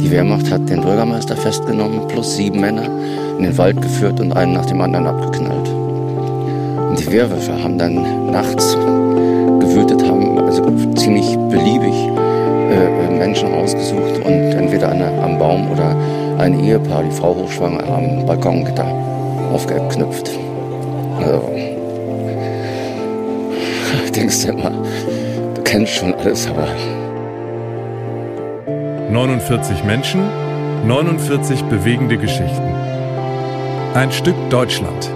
Die Wehrmacht hat den Bürgermeister festgenommen, plus sieben Männer, in den Wald geführt und einen nach dem anderen abgeknallt. Und die Wehrwürfe haben dann nachts gewütet, haben also ziemlich beliebig äh, Menschen rausgesucht und entweder eine, am Baum oder ein Ehepaar, die Frau hochschwanger, am Balkongitter aufgeknüpft. Also, denkst du immer, du kennst schon alles, aber 49 Menschen, 49 bewegende Geschichten. Ein Stück Deutschland.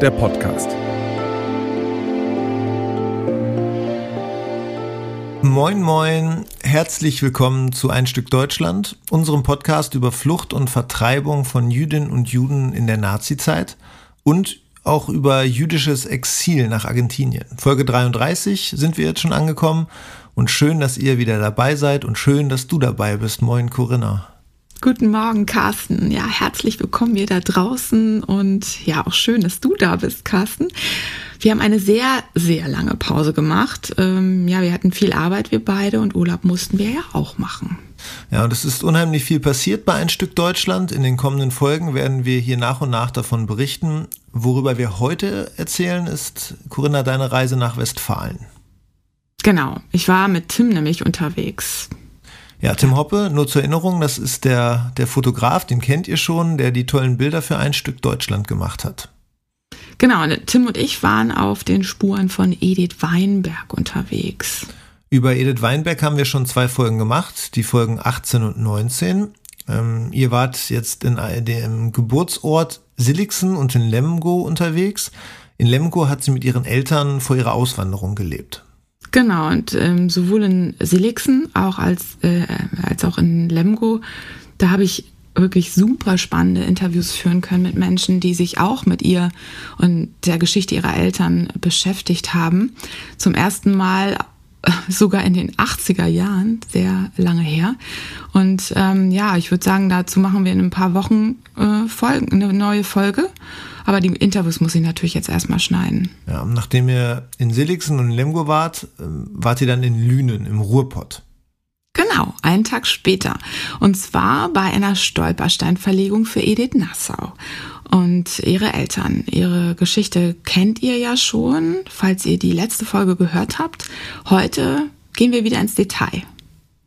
Der Podcast. Moin, moin, herzlich willkommen zu Ein Stück Deutschland, unserem Podcast über Flucht und Vertreibung von Jüdinnen und Juden in der Nazizeit und auch über jüdisches Exil nach Argentinien. Folge 33 sind wir jetzt schon angekommen und schön, dass ihr wieder dabei seid und schön, dass du dabei bist. Moin, Corinna. Guten Morgen, Carsten. Ja, herzlich willkommen hier da draußen und ja, auch schön, dass du da bist, Carsten. Wir haben eine sehr, sehr lange Pause gemacht. Ähm, ja, wir hatten viel Arbeit, wir beide, und Urlaub mussten wir ja auch machen. Ja, und es ist unheimlich viel passiert bei ein Stück Deutschland. In den kommenden Folgen werden wir hier nach und nach davon berichten. Worüber wir heute erzählen, ist, Corinna, deine Reise nach Westfalen. Genau, ich war mit Tim nämlich unterwegs. Ja, Tim Hoppe, nur zur Erinnerung, das ist der, der Fotograf, den kennt ihr schon, der die tollen Bilder für ein Stück Deutschland gemacht hat. Genau, Tim und ich waren auf den Spuren von Edith Weinberg unterwegs. Über Edith Weinberg haben wir schon zwei Folgen gemacht, die Folgen 18 und 19. Ähm, ihr wart jetzt in dem Geburtsort Silixen und in Lemgo unterwegs. In Lemgo hat sie mit ihren Eltern vor ihrer Auswanderung gelebt. Genau, und ähm, sowohl in Silixen auch als, äh, als auch in Lemgo, da habe ich wirklich super spannende Interviews führen können mit Menschen, die sich auch mit ihr und der Geschichte ihrer Eltern beschäftigt haben. Zum ersten Mal äh, sogar in den 80er Jahren, sehr lange her. Und ähm, ja, ich würde sagen, dazu machen wir in ein paar Wochen äh, Folgen, eine neue Folge. Aber die Interviews muss ich natürlich jetzt erstmal schneiden. Ja, nachdem ihr in Silixen und in Lemgo wart, ähm, wart ihr dann in Lünen im Ruhrpott. Genau, einen Tag später. Und zwar bei einer Stolpersteinverlegung für Edith Nassau. Und ihre Eltern, ihre Geschichte kennt ihr ja schon, falls ihr die letzte Folge gehört habt. Heute gehen wir wieder ins Detail.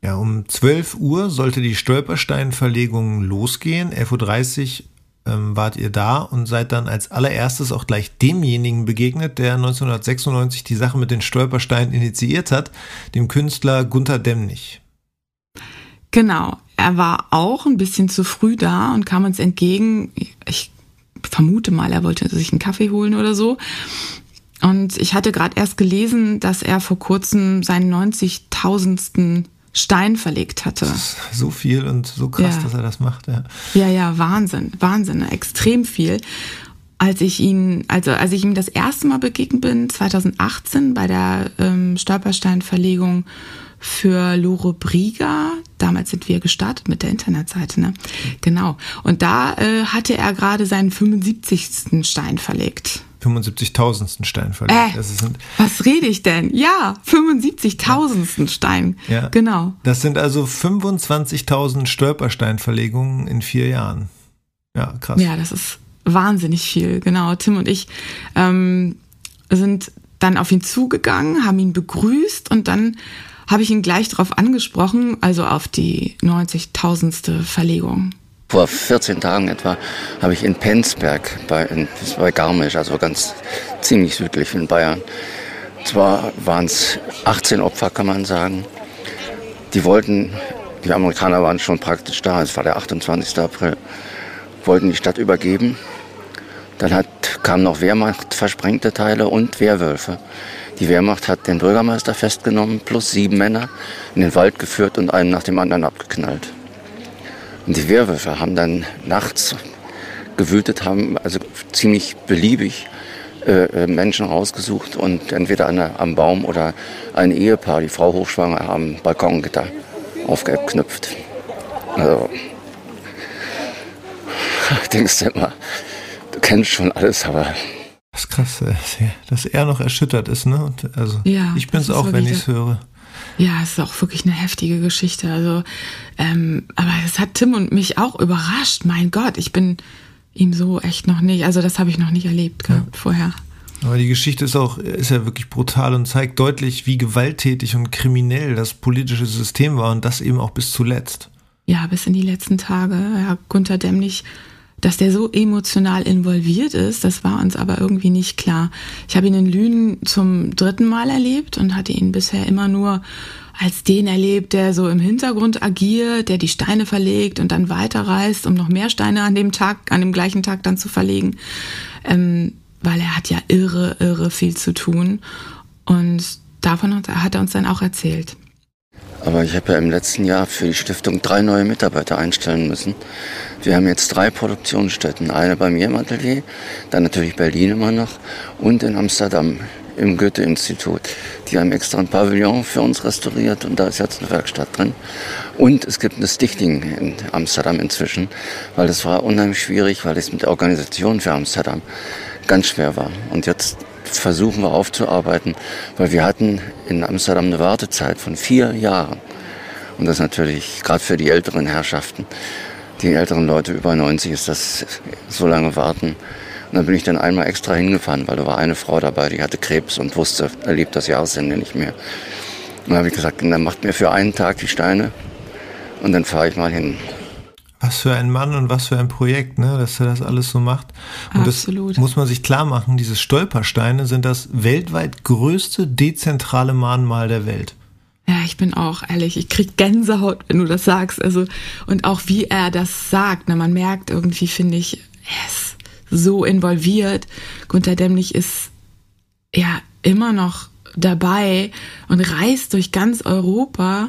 Ja, um 12 Uhr sollte die Stolpersteinverlegung losgehen. 11.30 Uhr ähm, wart ihr da und seid dann als allererstes auch gleich demjenigen begegnet, der 1996 die Sache mit den Stolpersteinen initiiert hat, dem Künstler Gunther Demnig. Genau, er war auch ein bisschen zu früh da und kam uns entgegen. Ich vermute mal, er wollte sich einen Kaffee holen oder so. Und ich hatte gerade erst gelesen, dass er vor kurzem seinen 90.000. Stein verlegt hatte. So viel und so krass, ja. dass er das macht. Ja. ja, ja, Wahnsinn, Wahnsinn, extrem viel. Als ich ihn, also als ich ihm das erste Mal begegnet bin, 2018 bei der ähm, Stolpersteinverlegung für Lore Brieger. Damals sind wir gestartet mit der Internetseite, ne? Genau. Und da äh, hatte er gerade seinen 75. Stein verlegt. 75.000. Stein verlegt. Äh, was rede ich denn? Ja, 75.000. Ja. Stein. Ja. Genau. Das sind also 25.000 Stolpersteinverlegungen in vier Jahren. Ja, krass. Ja, das ist wahnsinnig viel. Genau. Tim und ich ähm, sind dann auf ihn zugegangen, haben ihn begrüßt und dann habe ich ihn gleich darauf angesprochen, also auf die 90.000. Verlegung. Vor 14 Tagen etwa habe ich in Penzberg bei, in, bei Garmisch, also ganz ziemlich südlich in Bayern, zwar waren es 18 Opfer, kann man sagen. Die wollten, die Amerikaner waren schon praktisch da, es war der 28. April, wollten die Stadt übergeben. Dann hat, kamen noch Wehrmacht versprengte Teile und Wehrwölfe. Die Wehrmacht hat den Bürgermeister festgenommen, plus sieben Männer, in den Wald geführt und einen nach dem anderen abgeknallt. Und die Wehrwürfe haben dann nachts gewütet, haben also ziemlich beliebig äh, äh, Menschen rausgesucht und entweder eine, am Baum oder ein Ehepaar, die Frau hochschwanger, am Balkongitter aufgeknüpft. Also, denkst du immer, du kennst schon alles, aber Das ist krass, dass er noch erschüttert ist, ne? Und also Ja, ich das ist auch, wenn ich es höre. Ja, es ist auch wirklich eine heftige Geschichte. Also, ähm, aber es hat Tim und mich auch überrascht. Mein Gott, ich bin ihm so echt noch nicht. Also das habe ich noch nicht erlebt gehabt vorher. Aber die Geschichte ist auch, ist ja wirklich brutal und zeigt deutlich, wie gewalttätig und kriminell das politische System war und das eben auch bis zuletzt. Ja, bis in die letzten Tage. Ja, Gunther Dämmlich, dass der so emotional involviert ist, das war uns aber irgendwie nicht klar. Ich habe ihn in Lünen zum dritten Mal erlebt und hatte ihn bisher immer nur als den erlebt, der so im Hintergrund agiert, der die Steine verlegt und dann weiterreist, um noch mehr Steine an dem Tag, an dem gleichen Tag dann zu verlegen. Ähm, weil er hat ja irre, irre viel zu tun. Und davon hat hat er uns dann auch erzählt. Aber ich habe ja im letzten Jahr für die Stiftung drei neue Mitarbeiter einstellen müssen. Wir haben jetzt drei Produktionsstätten. Eine bei mir im Atelier, dann natürlich Berlin immer noch und in Amsterdam im Goethe-Institut. Die haben extra ein Pavillon für uns restauriert und da ist jetzt eine Werkstatt drin. Und es gibt eine Stichting in Amsterdam inzwischen, weil das war unheimlich schwierig, weil es mit der Organisation für Amsterdam ganz schwer war. Und jetzt versuchen wir aufzuarbeiten, weil wir hatten in Amsterdam eine Wartezeit von vier Jahren. Und das natürlich gerade für die älteren Herrschaften, die älteren Leute über 90 ist das so lange warten. Und dann bin ich dann einmal extra hingefahren, weil da war eine Frau dabei, die hatte Krebs und wusste, er lebt das Jahresende nicht mehr. Und dann habe ich gesagt, dann macht mir für einen Tag die Steine und dann fahre ich mal hin. Was für ein Mann und was für ein Projekt, ne, dass er das alles so macht. Und Absolut. das muss man sich klar machen, diese Stolpersteine sind das weltweit größte dezentrale Mahnmal der Welt. Ja, ich bin auch ehrlich, ich krieg Gänsehaut, wenn du das sagst. Also und auch wie er das sagt, ne, man merkt irgendwie, finde ich, er ist so involviert. Gunther Dämmlich ist ja immer noch dabei und reist durch ganz Europa.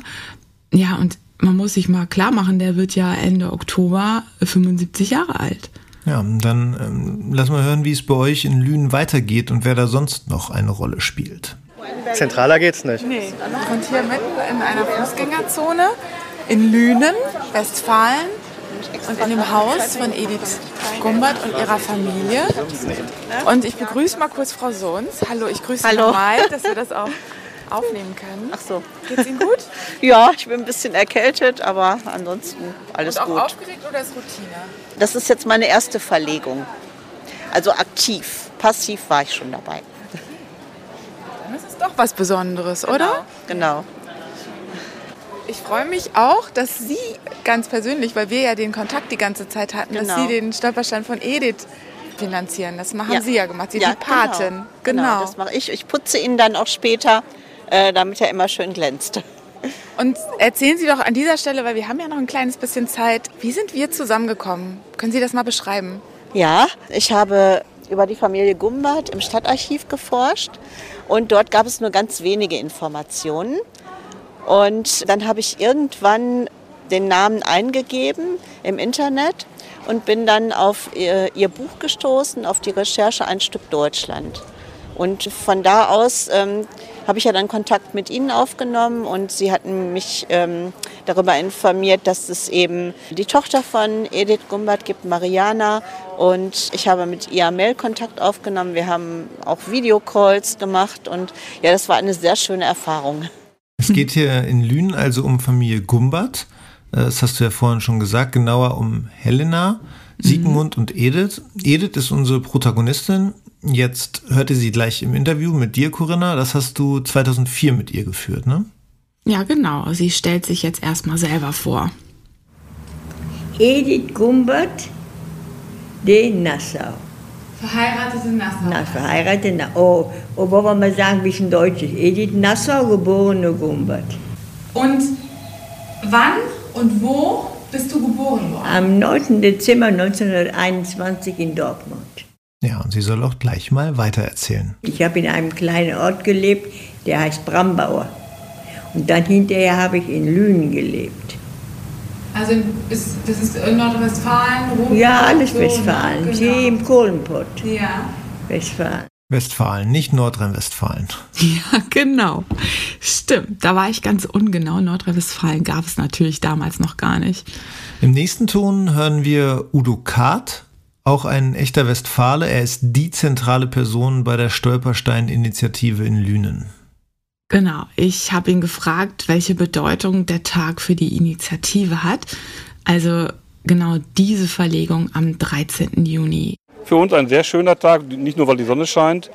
Ja, und man muss sich mal klar machen, der wird ja Ende Oktober 75 Jahre alt. Ja, dann ähm, lass mal hören, wie es bei euch in Lünen weitergeht und wer da sonst noch eine Rolle spielt. Zentraler geht's nicht. Nee, und hier mitten in einer Fußgängerzone in Lünen, Westfalen und in dem Haus von Edith Gumbert und ihrer Familie. Und ich begrüße mal kurz Frau Sohns. Hallo, ich grüße Hallo. nochmal, dass wir das auch aufnehmen können. Ach so. Geht's Ihnen gut? Ja, ich bin ein bisschen erkältet, aber ansonsten alles Und auch gut. aufgeregt oder ist Routine? Das ist jetzt meine erste Verlegung. Also aktiv. Passiv war ich schon dabei. Das ist doch was Besonderes, oder? Genau. Ich freue mich auch, dass Sie ganz persönlich, weil wir ja den Kontakt die ganze Zeit hatten, dass Genau. Sie den Stolperstein von Edith finanzieren. Das haben Ja. Sie ja gemacht. Sie ja, sind die Patin. Genau. das mache ich. Ich putze ihn dann auch später, äh, damit er immer schön glänzt. Und erzählen Sie doch an dieser Stelle, weil wir haben ja noch ein kleines bisschen Zeit, wie sind wir zusammengekommen? Können Sie das mal beschreiben? Ja, ich habe über die Familie Gumbert im Stadtarchiv geforscht und dort gab es nur ganz wenige Informationen. Und dann habe ich irgendwann den Namen eingegeben im Internet und bin dann auf ihr, ihr Buch gestoßen, auf die Recherche Ein Stück Deutschland. Und von da aus ähm, habe ich ja dann Kontakt mit Ihnen aufgenommen und Sie hatten mich ähm, darüber informiert, dass es eben die Tochter von Edith Gumbert gibt, Mariana. Und ich habe mit ihr Mailkontakt aufgenommen. Wir haben auch Videocalls gemacht und ja, das war eine sehr schöne Erfahrung. Es geht hier in Lünen also um Familie Gumbert. Äh, Das hast du ja vorhin schon gesagt, genauer um Helena, Sigmund und Edith. Edith ist unsere Protagonistin. Jetzt hört ihr sie gleich im Interview mit dir, Corinna. Das hast du 2004 mit ihr geführt, ne? Ja, genau. Sie stellt sich jetzt erstmal selber vor. Edith Gumbert de Nassau. Verheiratet in Nassau. Na, verheiratet, na, oh, oh, wollen wir mal sagen, ein bisschen deutsch ist. Edith Nassau, geborene Gumbert. Und wann und wo bist du geboren worden? Am 9. Dezember 1921 in Dortmund. Ja, und sie soll auch gleich mal weitererzählen. Ich habe in einem kleinen Ort gelebt, der heißt Brambauer. Und dann hinterher habe ich in Lünen gelebt. Also ist, das ist in Nordrhein-Westfalen, Ruhrpott, Ja, alles so, ne? Westfalen. Genau. Sie im Kohlenpott. Ja. Westfalen. Westfalen, nicht Nordrhein-Westfalen. Ja, genau. Stimmt, da war ich ganz ungenau. Nordrhein-Westfalen gab es natürlich damals noch gar nicht. Im nächsten Ton hören wir Udo Kart auch ein echter Westfale. Er ist die zentrale Person bei der Stolperstein-Initiative in Lünen. Genau, ich habe ihn gefragt, welche Bedeutung der Tag für die Initiative hat. Also genau diese Verlegung am 13. Juni. Für uns ein sehr schöner Tag, nicht nur weil die Sonne scheint,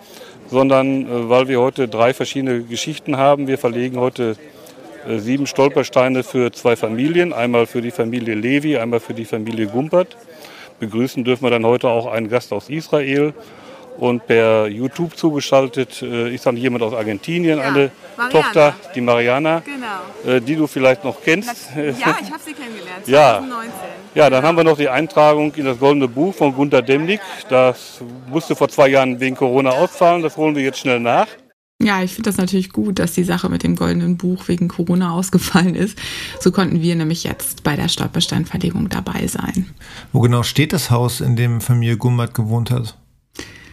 sondern äh, weil wir heute drei verschiedene Geschichten haben. Wir verlegen heute äh, sieben Stolpersteine für zwei Familien, einmal für die Familie Levi, einmal für die Familie Gumpert. Begrüßen dürfen wir dann heute auch einen Gast aus Israel und per YouTube zugeschaltet äh, ist dann jemand aus Argentinien, ja, eine Mariana. Tochter, die Mariana, genau. äh, die du vielleicht noch kennst. Ja, ich habe sie kennengelernt, 2019. Ja, ja dann haben wir noch die Eintragung in das Goldene Buch von Gunter Demnig. Das musste vor zwei Jahren wegen Corona ausfallen, das holen wir jetzt schnell nach. Ja, ich finde das natürlich gut, dass die Sache mit dem goldenen Buch wegen Corona ausgefallen ist. So konnten wir nämlich jetzt bei der Stolpersteinverlegung dabei sein. Wo genau steht das Haus, in dem Familie Gumbert gewohnt hat?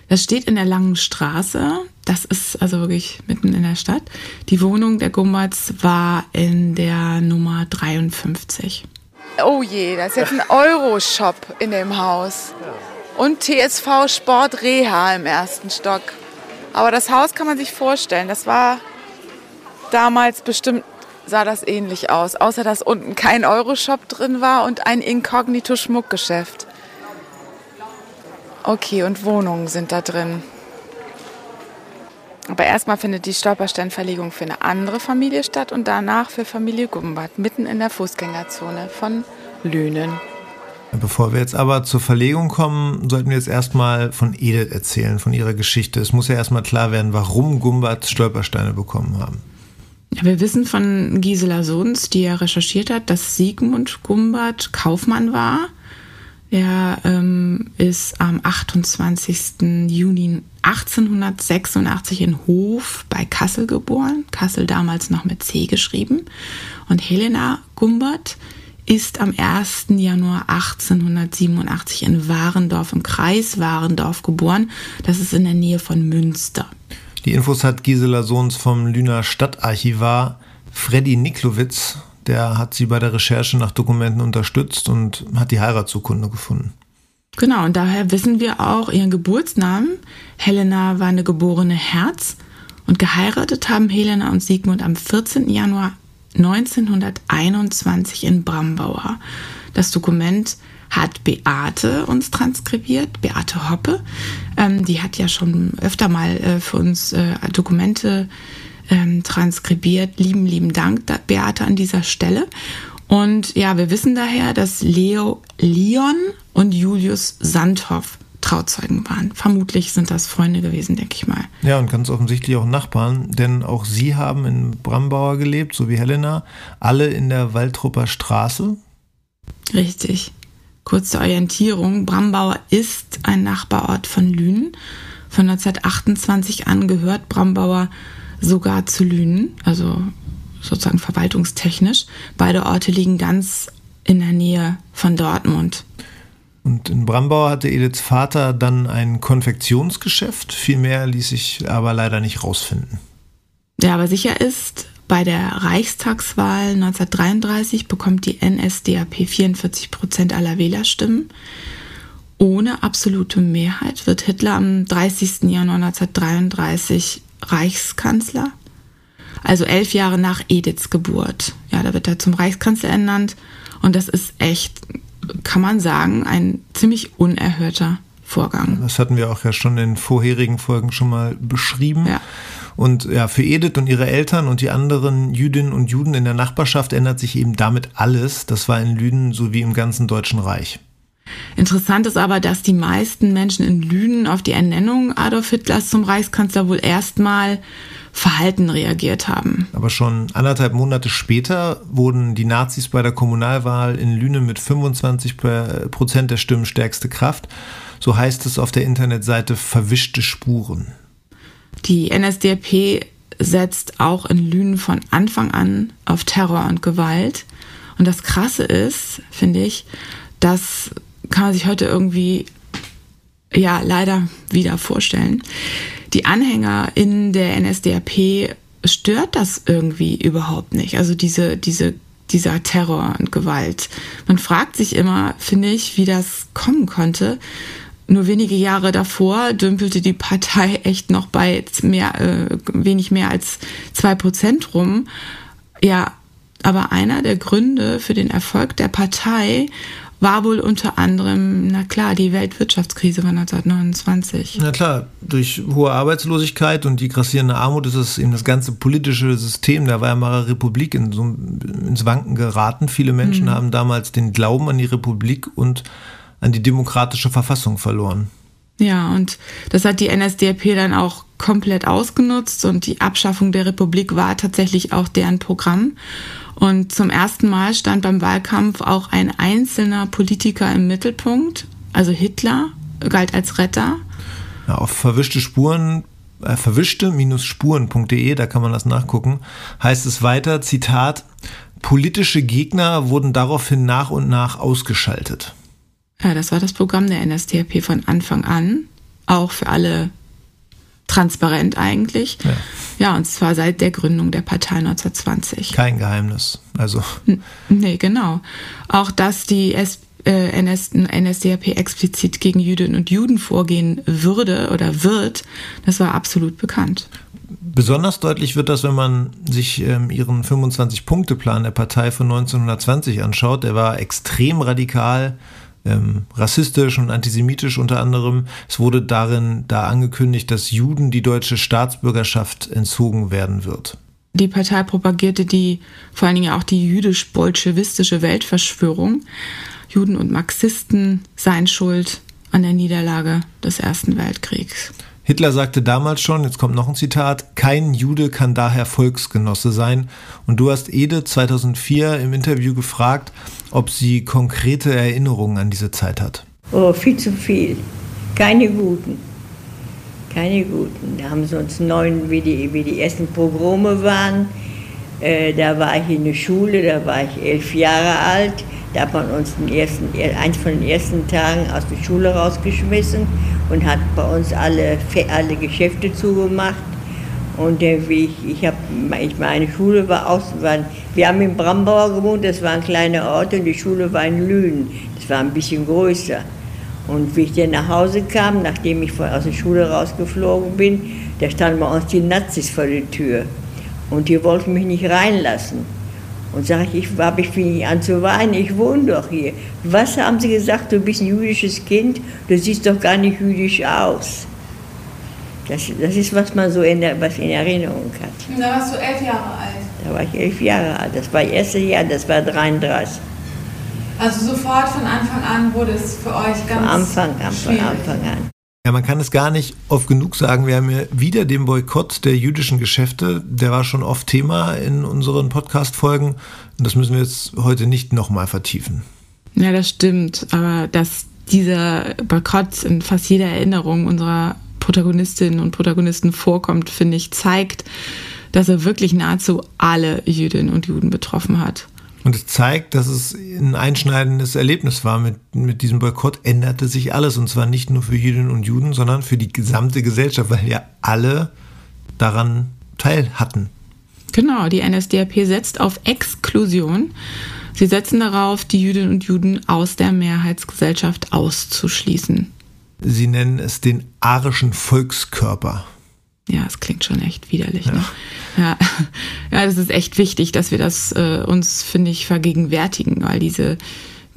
Das steht in der Langen Straße. Das ist also wirklich mitten in der Stadt. Die Wohnung der Gumberts war in der Nummer 53. Oh je, da ist jetzt ein Euroshop in dem Haus. Und TSV Sport Reha im ersten Stock. Aber das Haus kann man sich vorstellen. Das war damals bestimmt, sah das ähnlich aus. Außer dass unten kein Euroshop drin war und ein Inkognito-Schmuckgeschäft. Okay, und Wohnungen sind da drin. Aber erstmal findet die Stolpersteinverlegung für eine andere Familie statt und danach für Familie Gumbert, mitten in der Fußgängerzone von Lünen. Bevor wir jetzt aber zur Verlegung kommen, sollten wir jetzt erstmal von Edith erzählen, von ihrer Geschichte. Es muss ja erstmal klar werden, warum Gumbert Stolpersteine bekommen haben. Wir wissen von Gisela Sohns, die ja recherchiert hat, dass Sigmund Gumbert Kaufmann war er ähm, ist am 28. Juni 1886 in Hof bei Kassel geboren. Kassel damals noch mit C geschrieben. Und Helena Gumbert ist am 1. Januar 1887 in Warendorf im Kreis Warendorf geboren. Das ist in der Nähe von Münster. Die Infos hat Gisela Sohns vom Lüner Stadtarchivar Freddy Niklowitz der hat sie bei der Recherche nach Dokumenten unterstützt und hat die Heiratsurkunde gefunden. Genau, und daher wissen wir auch ihren Geburtsnamen. Helena war eine geborene Herz und geheiratet haben Helena und Sigmund am 14. Januar 1921 in Brambauer. Das Dokument hat Beate uns transkribiert, Beate Hoppe. Ähm, die hat ja schon öfter mal äh, für uns äh, Dokumente ähm, transkribiert. Lieben, lieben Dank, Beate, an dieser Stelle. Und ja, wir wissen daher, dass Leo Leon und Julius Sandhoff Trauzeugen waren. Vermutlich sind das Freunde gewesen, denke ich mal. Ja, und ganz offensichtlich auch Nachbarn, denn auch sie haben in Brambauer gelebt, so wie Helena, alle in der Waldrupper Straße. Richtig. Kurze Orientierung. Brambauer ist ein Nachbarort von Lünen. Von 1928 an gehört Brambauer sogar zu Lünen, also sozusagen verwaltungstechnisch. Beide Orte liegen ganz in der Nähe von Dortmund. Und in Brambau hatte Ediths Vater dann ein Konfektionsgeschäft. Viel mehr ließ sich aber leider nicht rausfinden. Ja, aber sicher ist, bei der Reichstagswahl 1933 bekommt die NSDAP 44 Prozent aller Wählerstimmen. Ohne absolute Mehrheit wird Hitler am 30. Januar 1933 Reichskanzler. Also elf Jahre nach Ediths Geburt. Ja, da wird er zum Reichskanzler ernannt. Und das ist echt, kann man sagen, ein ziemlich unerhörter Vorgang. Das hatten wir auch ja schon in vorherigen Folgen schon mal beschrieben. Ja. Und ja, für Edith und ihre Eltern und die anderen Jüdinnen und Juden in der Nachbarschaft ändert sich eben damit alles. Das war in Lünen sowie im ganzen Deutschen Reich. Interessant ist aber, dass die meisten Menschen in Lünen auf die Ernennung Adolf Hitlers zum Reichskanzler wohl erstmal verhalten reagiert haben. Aber schon anderthalb Monate später wurden die Nazis bei der Kommunalwahl in Lünen mit 25 Prozent der Stimmen stärkste Kraft. So heißt es auf der Internetseite Verwischte Spuren. Die NSDAP setzt auch in Lünen von Anfang an auf Terror und Gewalt. Und das Krasse ist, finde ich, dass kann man sich heute irgendwie ja leider wieder vorstellen. Die Anhänger in der NSDAP stört das irgendwie überhaupt nicht. Also diese, diese, dieser Terror und Gewalt. Man fragt sich immer, finde ich, wie das kommen konnte. nur wenige Jahre davor dümpelte die Partei echt noch bei mehr, äh, wenig mehr als zwei Prozent rum. Ja, aber einer der Gründe für den Erfolg der Partei war wohl unter anderem, na klar, die Weltwirtschaftskrise von 1929. Na klar, durch hohe Arbeitslosigkeit und die grassierende Armut ist es eben das ganze politische System der Weimarer Republik in so, ins Wanken geraten. Viele Menschen mhm. haben damals den Glauben an die Republik und an die demokratische Verfassung verloren. Ja, und das hat die NSDAP dann auch komplett ausgenutzt und die Abschaffung der Republik war tatsächlich auch deren Programm. Und zum ersten Mal stand beim Wahlkampf auch ein einzelner Politiker im Mittelpunkt, also Hitler, galt als Retter. Ja, auf verwischte Spuren äh, verwischte-spuren.de, da kann man das nachgucken, heißt es weiter, Zitat, politische Gegner wurden daraufhin nach und nach ausgeschaltet. Ja, das war das Programm der NSDAP von Anfang an, auch für alle transparent eigentlich. Ja. ja, und zwar seit der Gründung der Partei 1920. Kein Geheimnis. Also. N nee, genau. Auch dass die S äh, NS NSDAP explizit gegen Jüdinnen und Juden vorgehen würde oder wird, das war absolut bekannt. Besonders deutlich wird das, wenn man sich ähm, ihren 25-Punkte-Plan der Partei von 1920 anschaut. Der war extrem radikal, ähm, rassistisch und antisemitisch unter anderem. Es wurde darin da angekündigt, dass Juden die deutsche Staatsbürgerschaft entzogen werden wird. Die Partei propagierte die vor allen Dingen auch die jüdisch-bolschewistische Weltverschwörung. Juden und Marxisten seien schuld an der Niederlage des Ersten Weltkriegs. Hitler sagte damals schon, jetzt kommt noch ein Zitat, kein Jude kann daher Volksgenosse sein. Und du hast Ede 2004 im Interview gefragt, ob sie konkrete Erinnerungen an diese Zeit hat. Oh, viel zu viel. Keine guten. Keine guten. Da haben sie uns neun, wie die, wie die ersten Pogrome waren. Äh, da war ich in der Schule, da war ich elf Jahre alt. Da hat man uns den ersten, eins von den ersten Tagen aus der Schule rausgeschmissen und hat bei uns alle, alle Geschäfte zugemacht. Und ich, ich habe, meine Schule war außen, war, wir haben in Brambauer gewohnt, das war ein kleiner Ort und die Schule war in Lünen, das war ein bisschen größer. Und wie ich dann nach Hause kam, nachdem ich aus der Schule rausgeflogen bin, da standen bei uns die Nazis vor der Tür. Und die wollten mich nicht reinlassen. Und sage ich, ich, hab, ich fing an zu weinen, ich wohne doch hier. Was haben sie gesagt, du bist ein jüdisches Kind, du siehst doch gar nicht jüdisch aus. Das, das ist, was man so in, der, was in Erinnerung hat. Und da warst du elf Jahre alt? Da war ich elf Jahre alt, das war das erste Jahr, das war 33. Also sofort von Anfang an wurde es für euch ganz Von Anfang an, von Anfang an. Ja, man kann es gar nicht oft genug sagen. Wir haben ja wieder den Boykott der jüdischen Geschäfte. Der war schon oft Thema in unseren Podcast-Folgen. Und das müssen wir jetzt heute nicht nochmal vertiefen. Ja, das stimmt. Aber dass dieser Boykott in fast jeder Erinnerung unserer Protagonistinnen und Protagonisten vorkommt, finde ich, zeigt, dass er wirklich nahezu alle Jüdinnen und Juden betroffen hat. Und es zeigt, dass es ein einschneidendes Erlebnis war. Mit, mit diesem Boykott änderte sich alles. Und zwar nicht nur für Jüdinnen und Juden, sondern für die gesamte Gesellschaft, weil ja alle daran teil hatten. Genau, die NSDAP setzt auf Exklusion. Sie setzen darauf, die Jüdinnen und Juden aus der Mehrheitsgesellschaft auszuschließen. Sie nennen es den arischen Volkskörper. Ja, es klingt schon echt widerlich. Ja. Ne? Ja. ja, das ist echt wichtig, dass wir das äh, uns, finde ich, vergegenwärtigen, weil diese,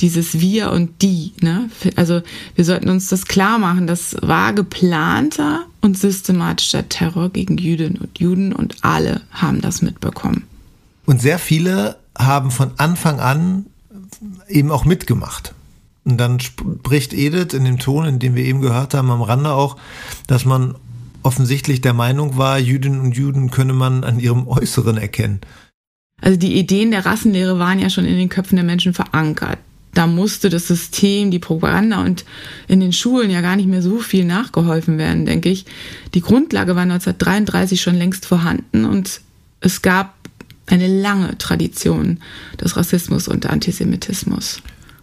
dieses Wir und die, ne? Also wir sollten uns das klar machen, das war geplanter und systematischer Terror gegen Jüdinnen und Juden und alle haben das mitbekommen. Und sehr viele haben von Anfang an eben auch mitgemacht. Und dann spricht Edith in dem Ton, in dem wir eben gehört haben, am Rande auch, dass man offensichtlich der Meinung war, Jüdinnen und Juden könne man an ihrem Äußeren erkennen. Also die Ideen der Rassenlehre waren ja schon in den Köpfen der Menschen verankert. Da musste das System, die Propaganda und in den Schulen ja gar nicht mehr so viel nachgeholfen werden, denke ich. Die Grundlage war 1933 schon längst vorhanden und es gab eine lange Tradition des Rassismus und Antisemitismus.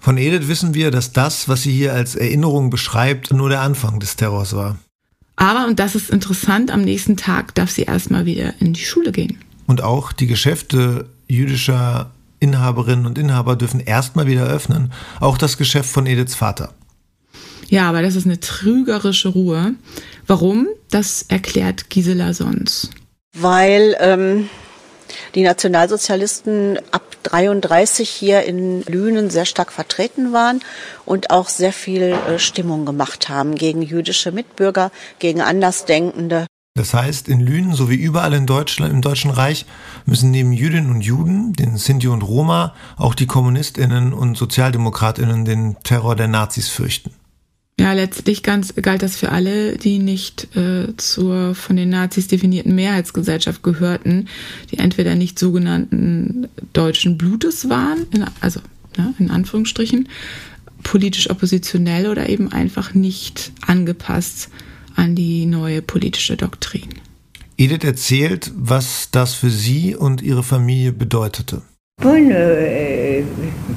Von Edith wissen wir, dass das, was sie hier als Erinnerung beschreibt, nur der Anfang des Terrors war. Aber, und das ist interessant, am nächsten Tag darf sie erstmal wieder in die Schule gehen. Und auch die Geschäfte jüdischer Inhaberinnen und Inhaber dürfen erstmal wieder öffnen. Auch das Geschäft von Ediths Vater. Ja, aber das ist eine trügerische Ruhe. Warum? Das erklärt Gisela Sons. Weil ähm, die Nationalsozialisten ab 33 hier in Lünen sehr stark vertreten waren und auch sehr viel äh, Stimmung gemacht haben gegen jüdische Mitbürger, gegen Andersdenkende. Das heißt, in Lünen sowie überall in Deutschland, im Deutschen Reich müssen neben Jüdinnen und Juden, den Sinti und Roma, auch die KommunistInnen und SozialdemokratInnen den Terror der Nazis fürchten. Ja, letztlich ganz, galt das für alle, die nicht äh, zur von den Nazis definierten Mehrheitsgesellschaft gehörten, die entweder nicht sogenannten deutschen Blutes waren, in, also ja, in Anführungsstrichen, politisch oppositionell oder eben einfach nicht angepasst an die neue politische Doktrin. Edith erzählt, was das für sie und ihre Familie bedeutete. Und, äh,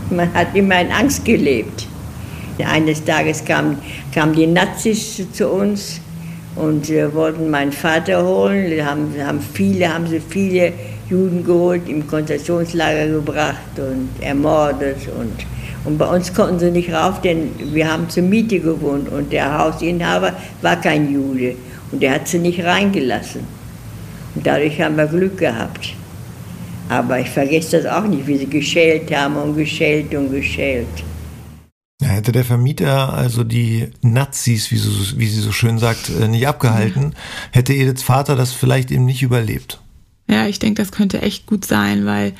man hat immer in Angst gelebt. Eines Tages kamen kam die Nazis zu uns und äh, wollten meinen Vater holen. Haben, haben viele, haben sie viele Juden geholt, im Konzentrationslager gebracht und ermordet. Und, und bei uns konnten sie nicht rauf, denn wir haben zur Miete gewohnt und der Hausinhaber war kein Jude und der hat sie nicht reingelassen. Und dadurch haben wir Glück gehabt. Aber ich vergesse das auch nicht, wie sie geschält haben und geschält und geschält. Hätte der Vermieter also die Nazis, wie, so, wie sie so schön sagt, äh, nicht abgehalten, hätte Ediths Vater das vielleicht eben nicht überlebt. Ja, ich denke, das könnte echt gut sein, weil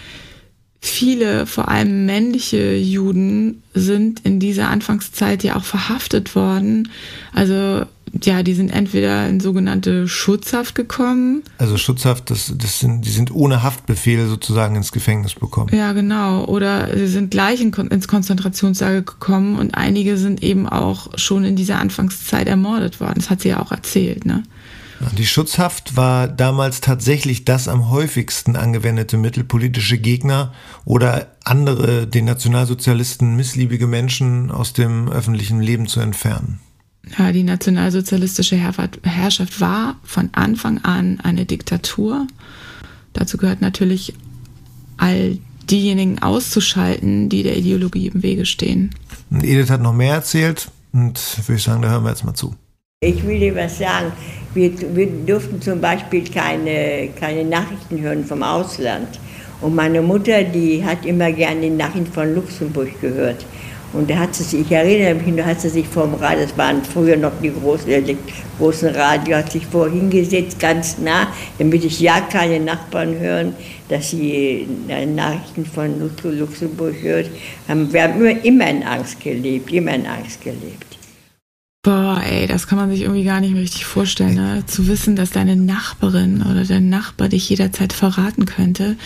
viele, vor allem männliche Juden, sind in dieser Anfangszeit ja auch verhaftet worden. Also ja, die sind entweder in sogenannte Schutzhaft gekommen. Also Schutzhaft, das, das sind, die sind ohne Haftbefehl sozusagen ins Gefängnis bekommen. Ja, genau. Oder sie sind gleich in, ins Konzentrationslager gekommen und einige sind eben auch schon in dieser Anfangszeit ermordet worden. Das hat sie ja auch erzählt, ne? Die Schutzhaft war damals tatsächlich das am häufigsten angewendete Mittel, politische Gegner oder andere den Nationalsozialisten missliebige Menschen aus dem öffentlichen Leben zu entfernen. Ja, die nationalsozialistische Herrschaft war von Anfang an eine Diktatur. Dazu gehört natürlich all diejenigen auszuschalten, die der Ideologie im Wege stehen. Und Edith hat noch mehr erzählt und würde ich sagen, da hören wir jetzt mal zu. Ich will dir was sagen. Wir, wir durften zum Beispiel keine, keine Nachrichten hören vom Ausland. Und meine Mutter, die hat immer gerne die Nachrichten von Luxemburg gehört. Und da hat sie sich, ich erinnere mich, da hat sie sich vor dem Radio, das waren früher noch die großen, die großen Radio, hat sich vorhingesetzt, ganz nah, damit ich ja keine Nachbarn hören, dass sie äh, Nachrichten von Luxemburg hört. Wir haben immer, immer in Angst gelebt, immer in Angst gelebt. Boah, ey, das kann man sich irgendwie gar nicht richtig vorstellen, ne? zu wissen, dass deine Nachbarin oder dein Nachbar dich jederzeit verraten könnte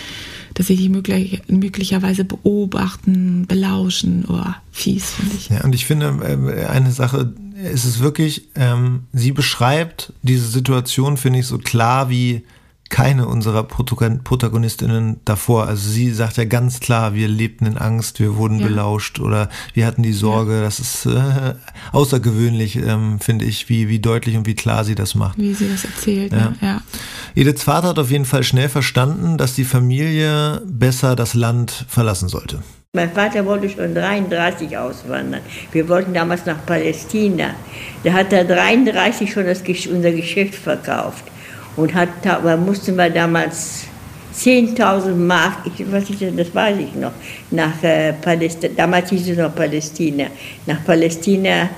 dass sie dich möglich, möglicherweise beobachten, belauschen. Oh, fies, finde ich. Ja, und ich finde, äh, eine Sache ist es wirklich, ähm, sie beschreibt diese Situation, finde ich, so klar wie keine unserer Protagonistinnen davor. Also sie sagt ja ganz klar, wir lebten in Angst, wir wurden ja. belauscht oder wir hatten die Sorge. Ja. Das ist äh, außergewöhnlich, ähm, finde ich, wie, wie deutlich und wie klar sie das macht. Wie sie das erzählt, ja. Ne? ja. Ediths Vater hat auf jeden Fall schnell verstanden, dass die Familie besser das Land verlassen sollte. Mein Vater wollte schon 33 auswandern. Wir wollten damals nach Palästina. Da hat er 33 schon das, unser Geschäft verkauft und hat, da mussten wir damals 10.000 Mark, ich, was ich, das weiß ich noch, nach äh, Palästina, damals hieß es noch Palästina, nach Palästina,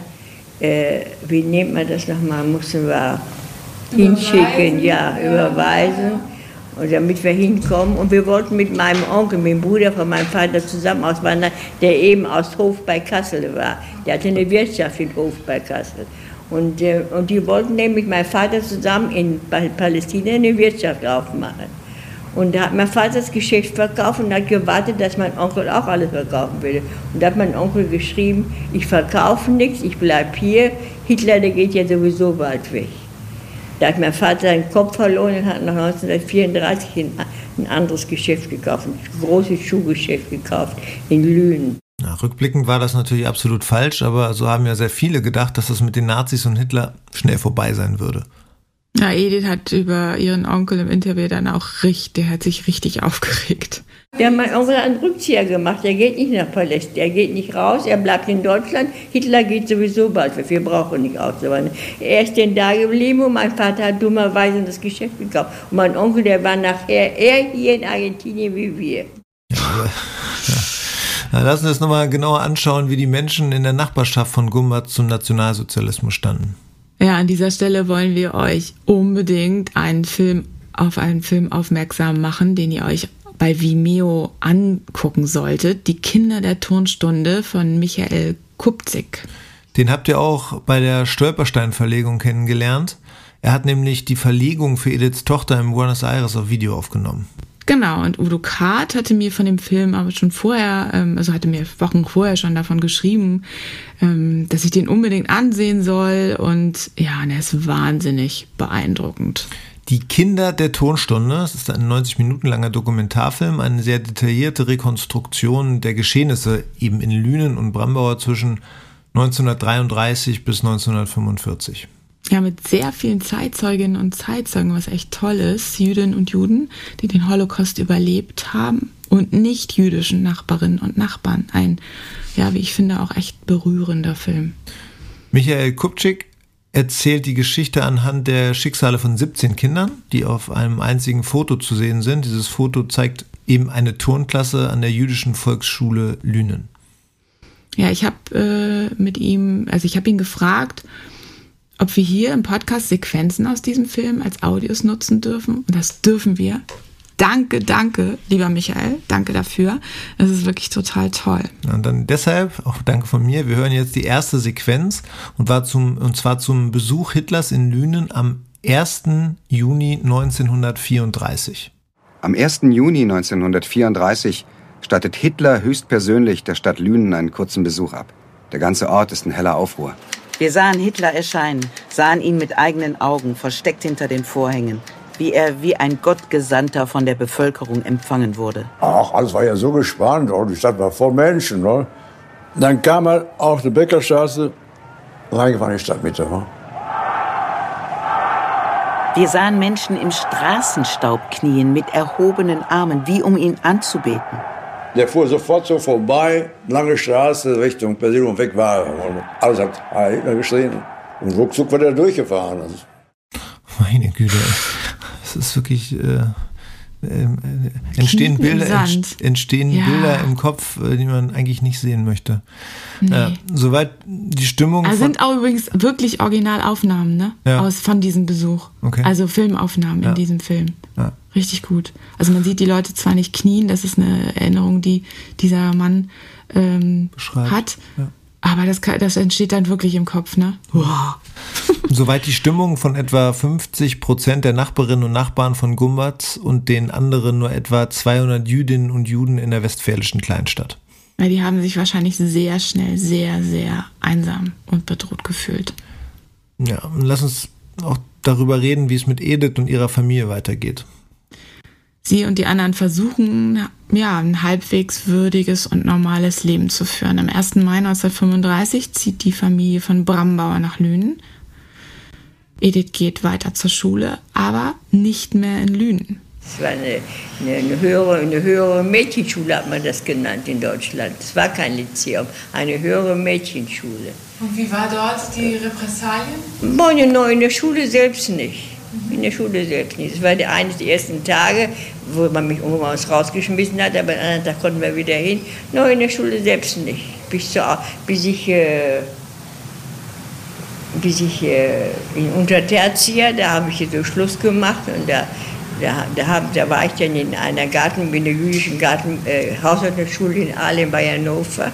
äh, wie nennt man das nochmal, mussten wir hinschicken, ja, überweisen, und damit wir hinkommen. Und wir wollten mit meinem Onkel, mit dem Bruder von meinem Vater zusammen auswandern, der eben aus Hof bei Kassel war. Der hatte eine Wirtschaft in Hof bei Kassel. Und, äh, und die wollten nämlich mit Vater zusammen in Palästina eine Wirtschaft aufmachen. Und da hat mein Vater das Geschäft verkauft und hat gewartet, dass mein Onkel auch alles verkaufen würde. Und da hat mein Onkel geschrieben, ich verkaufe nichts, ich bleibe hier, Hitler, der geht ja sowieso bald weg. Da hat mein Vater seinen Kopf verloren und hat nach 1934 ein, anderes Geschäft gekauft, ein großes Schuhgeschäft gekauft in Lünen. Ja, rückblickend war das natürlich absolut falsch, aber so haben ja sehr viele gedacht, dass das mit den Nazis und Hitler schnell vorbei sein würde. Ja, Edith hat über ihren Onkel im Interview dann auch richtig, der hat sich richtig aufgeregt. Ja, mein Onkel hat einen Rückzieher gemacht. Er geht nicht nach Palästina, er geht nicht raus, er bleibt in Deutschland. Hitler geht sowieso bald, wir brauchen nicht auszuwandern. Er ist denn da geblieben und mein Vater hat dummerweise das Geschäft gekauft. Und mein Onkel, der war nachher eher hier in Argentinien wie wir. Ja, ja. lassen wir uns nochmal genauer anschauen, wie die Menschen in der Nachbarschaft von Gumbert zum Nationalsozialismus standen. Ja, an dieser Stelle wollen wir euch unbedingt einen Film auf einen Film aufmerksam machen, den ihr euch bei Vimeo angucken solltet. Die Kinder der Turnstunde von Michael Kupzig. Den habt ihr auch bei der Stolperstein-Verlegung kennengelernt. Er hat nämlich die Verlegung für Ediths Tochter in Buenos Aires auf Video aufgenommen. Genau, und Udo Kart hatte mir von dem Film aber schon vorher, ähm, also hatte mir Wochen vorher schon davon geschrieben, ähm, dass ich den unbedingt ansehen soll. Und ja, und er ist wahnsinnig beeindruckend. Die Kinder der Tonstunde, das ist ein 90 Minuten langer Dokumentarfilm, eine sehr detaillierte Rekonstruktion der Geschehnisse eben in Lünen und Brambauer zwischen 1933 bis 1945 ja, mit sehr vielen Zeitzeuginnen und Zeitzeugen, was echt toll ist, Jüdinnen und Juden, die den Holocaust überlebt haben und nicht jüdischen Nachbarinnen und Nachbarn. Ein, ja, wie ich finde, auch echt berührender Film. Michael Kupczyk erzählt die Geschichte anhand der Schicksale von 17 Kindern, die auf einem einzigen Foto zu sehen sind. Dieses Foto zeigt eben eine Turnklasse an der jüdischen Volksschule Lünen. Ja, ich habe äh, mit ihm, also ich habe ihn gefragt, ob wir hier im Podcast Sequenzen aus diesem Film als Audios nutzen dürfen. Und das dürfen wir. Danke, danke, lieber Michael. Danke dafür. Das ist wirklich total toll. Und dann deshalb auch danke von mir. Wir hören jetzt die erste Sequenz und, war zum, und zwar zum Besuch Hitlers in Lünen am 1. Juni 1934. Am 1. Juni 1934 stattet Hitler höchstpersönlich der Stadt Lünen einen kurzen Besuch ab. Der ganze Ort ist in heller Aufruhr. Wir sahen Hitler erscheinen, sahen ihn mit eigenen Augen, versteckt hinter den Vorhängen, wie er wie ein Gottgesandter von der Bevölkerung empfangen wurde. Ach, alles war ja so gespannt und die Stadt war voll Menschen. Ne? Dann kam er auf die Bäckerstraße, reingefahren in die Stadtmitte. Ne? Wir sahen Menschen im Straßenstaub knien mit erhobenen Armen, wie um ihn anzubeten. Der fuhr sofort so vorbei, lange Straße, Richtung und weg war er. Und alles hat Hitler geschrien. Und ruckzuck war der durchgefahren. Also. Meine Güte, es ist wirklich. Äh, äh, entstehen Bilder, entstehen ja. Bilder im Kopf, äh, die man eigentlich nicht sehen möchte. Nee. Äh, soweit die Stimmung. Also sind auch übrigens wirklich Originalaufnahmen, ne? Ja. Aus, von diesem Besuch. Okay. Also Filmaufnahmen ja. in diesem Film. Richtig gut. Also man sieht die Leute zwar nicht knien, das ist eine Erinnerung, die dieser Mann ähm, hat. Ja. Aber das, das entsteht dann wirklich im Kopf, ne? Wow. Soweit die Stimmung von etwa 50 Prozent der Nachbarinnen und Nachbarn von Gumbatz und den anderen nur etwa 200 Jüdinnen und Juden in der westfälischen Kleinstadt. Ja, die haben sich wahrscheinlich sehr schnell sehr, sehr einsam und bedroht gefühlt. Ja, und lass uns auch darüber reden, wie es mit Edith und ihrer Familie weitergeht. Sie und die anderen versuchen, ja, ein halbwegs würdiges und normales Leben zu führen. Am 1. Mai 1935 zieht die Familie von Brambauer nach Lünen. Edith geht weiter zur Schule, aber nicht mehr in Lünen. Es war eine, eine, eine, höhere, eine höhere Mädchenschule, hat man das genannt in Deutschland. Es war kein Lyzeum, eine höhere Mädchenschule. Und wie war dort die Repressalien? In der Schule selbst nicht. In der Schule selbst nicht. Es war eines der ersten Tage, wo man mich irgendwann rausgeschmissen hat, aber am anderen Tag konnten wir wieder hin. Nur in der Schule selbst nicht. Bis, zu, bis ich, äh, bis ich äh, in Untertertia, da habe ich so Schluss gemacht und da, da, da, hab, da war ich dann in einer Garten, in der jüdischen Garten, äh, Haushaltsschule in Aalen bei Hannover.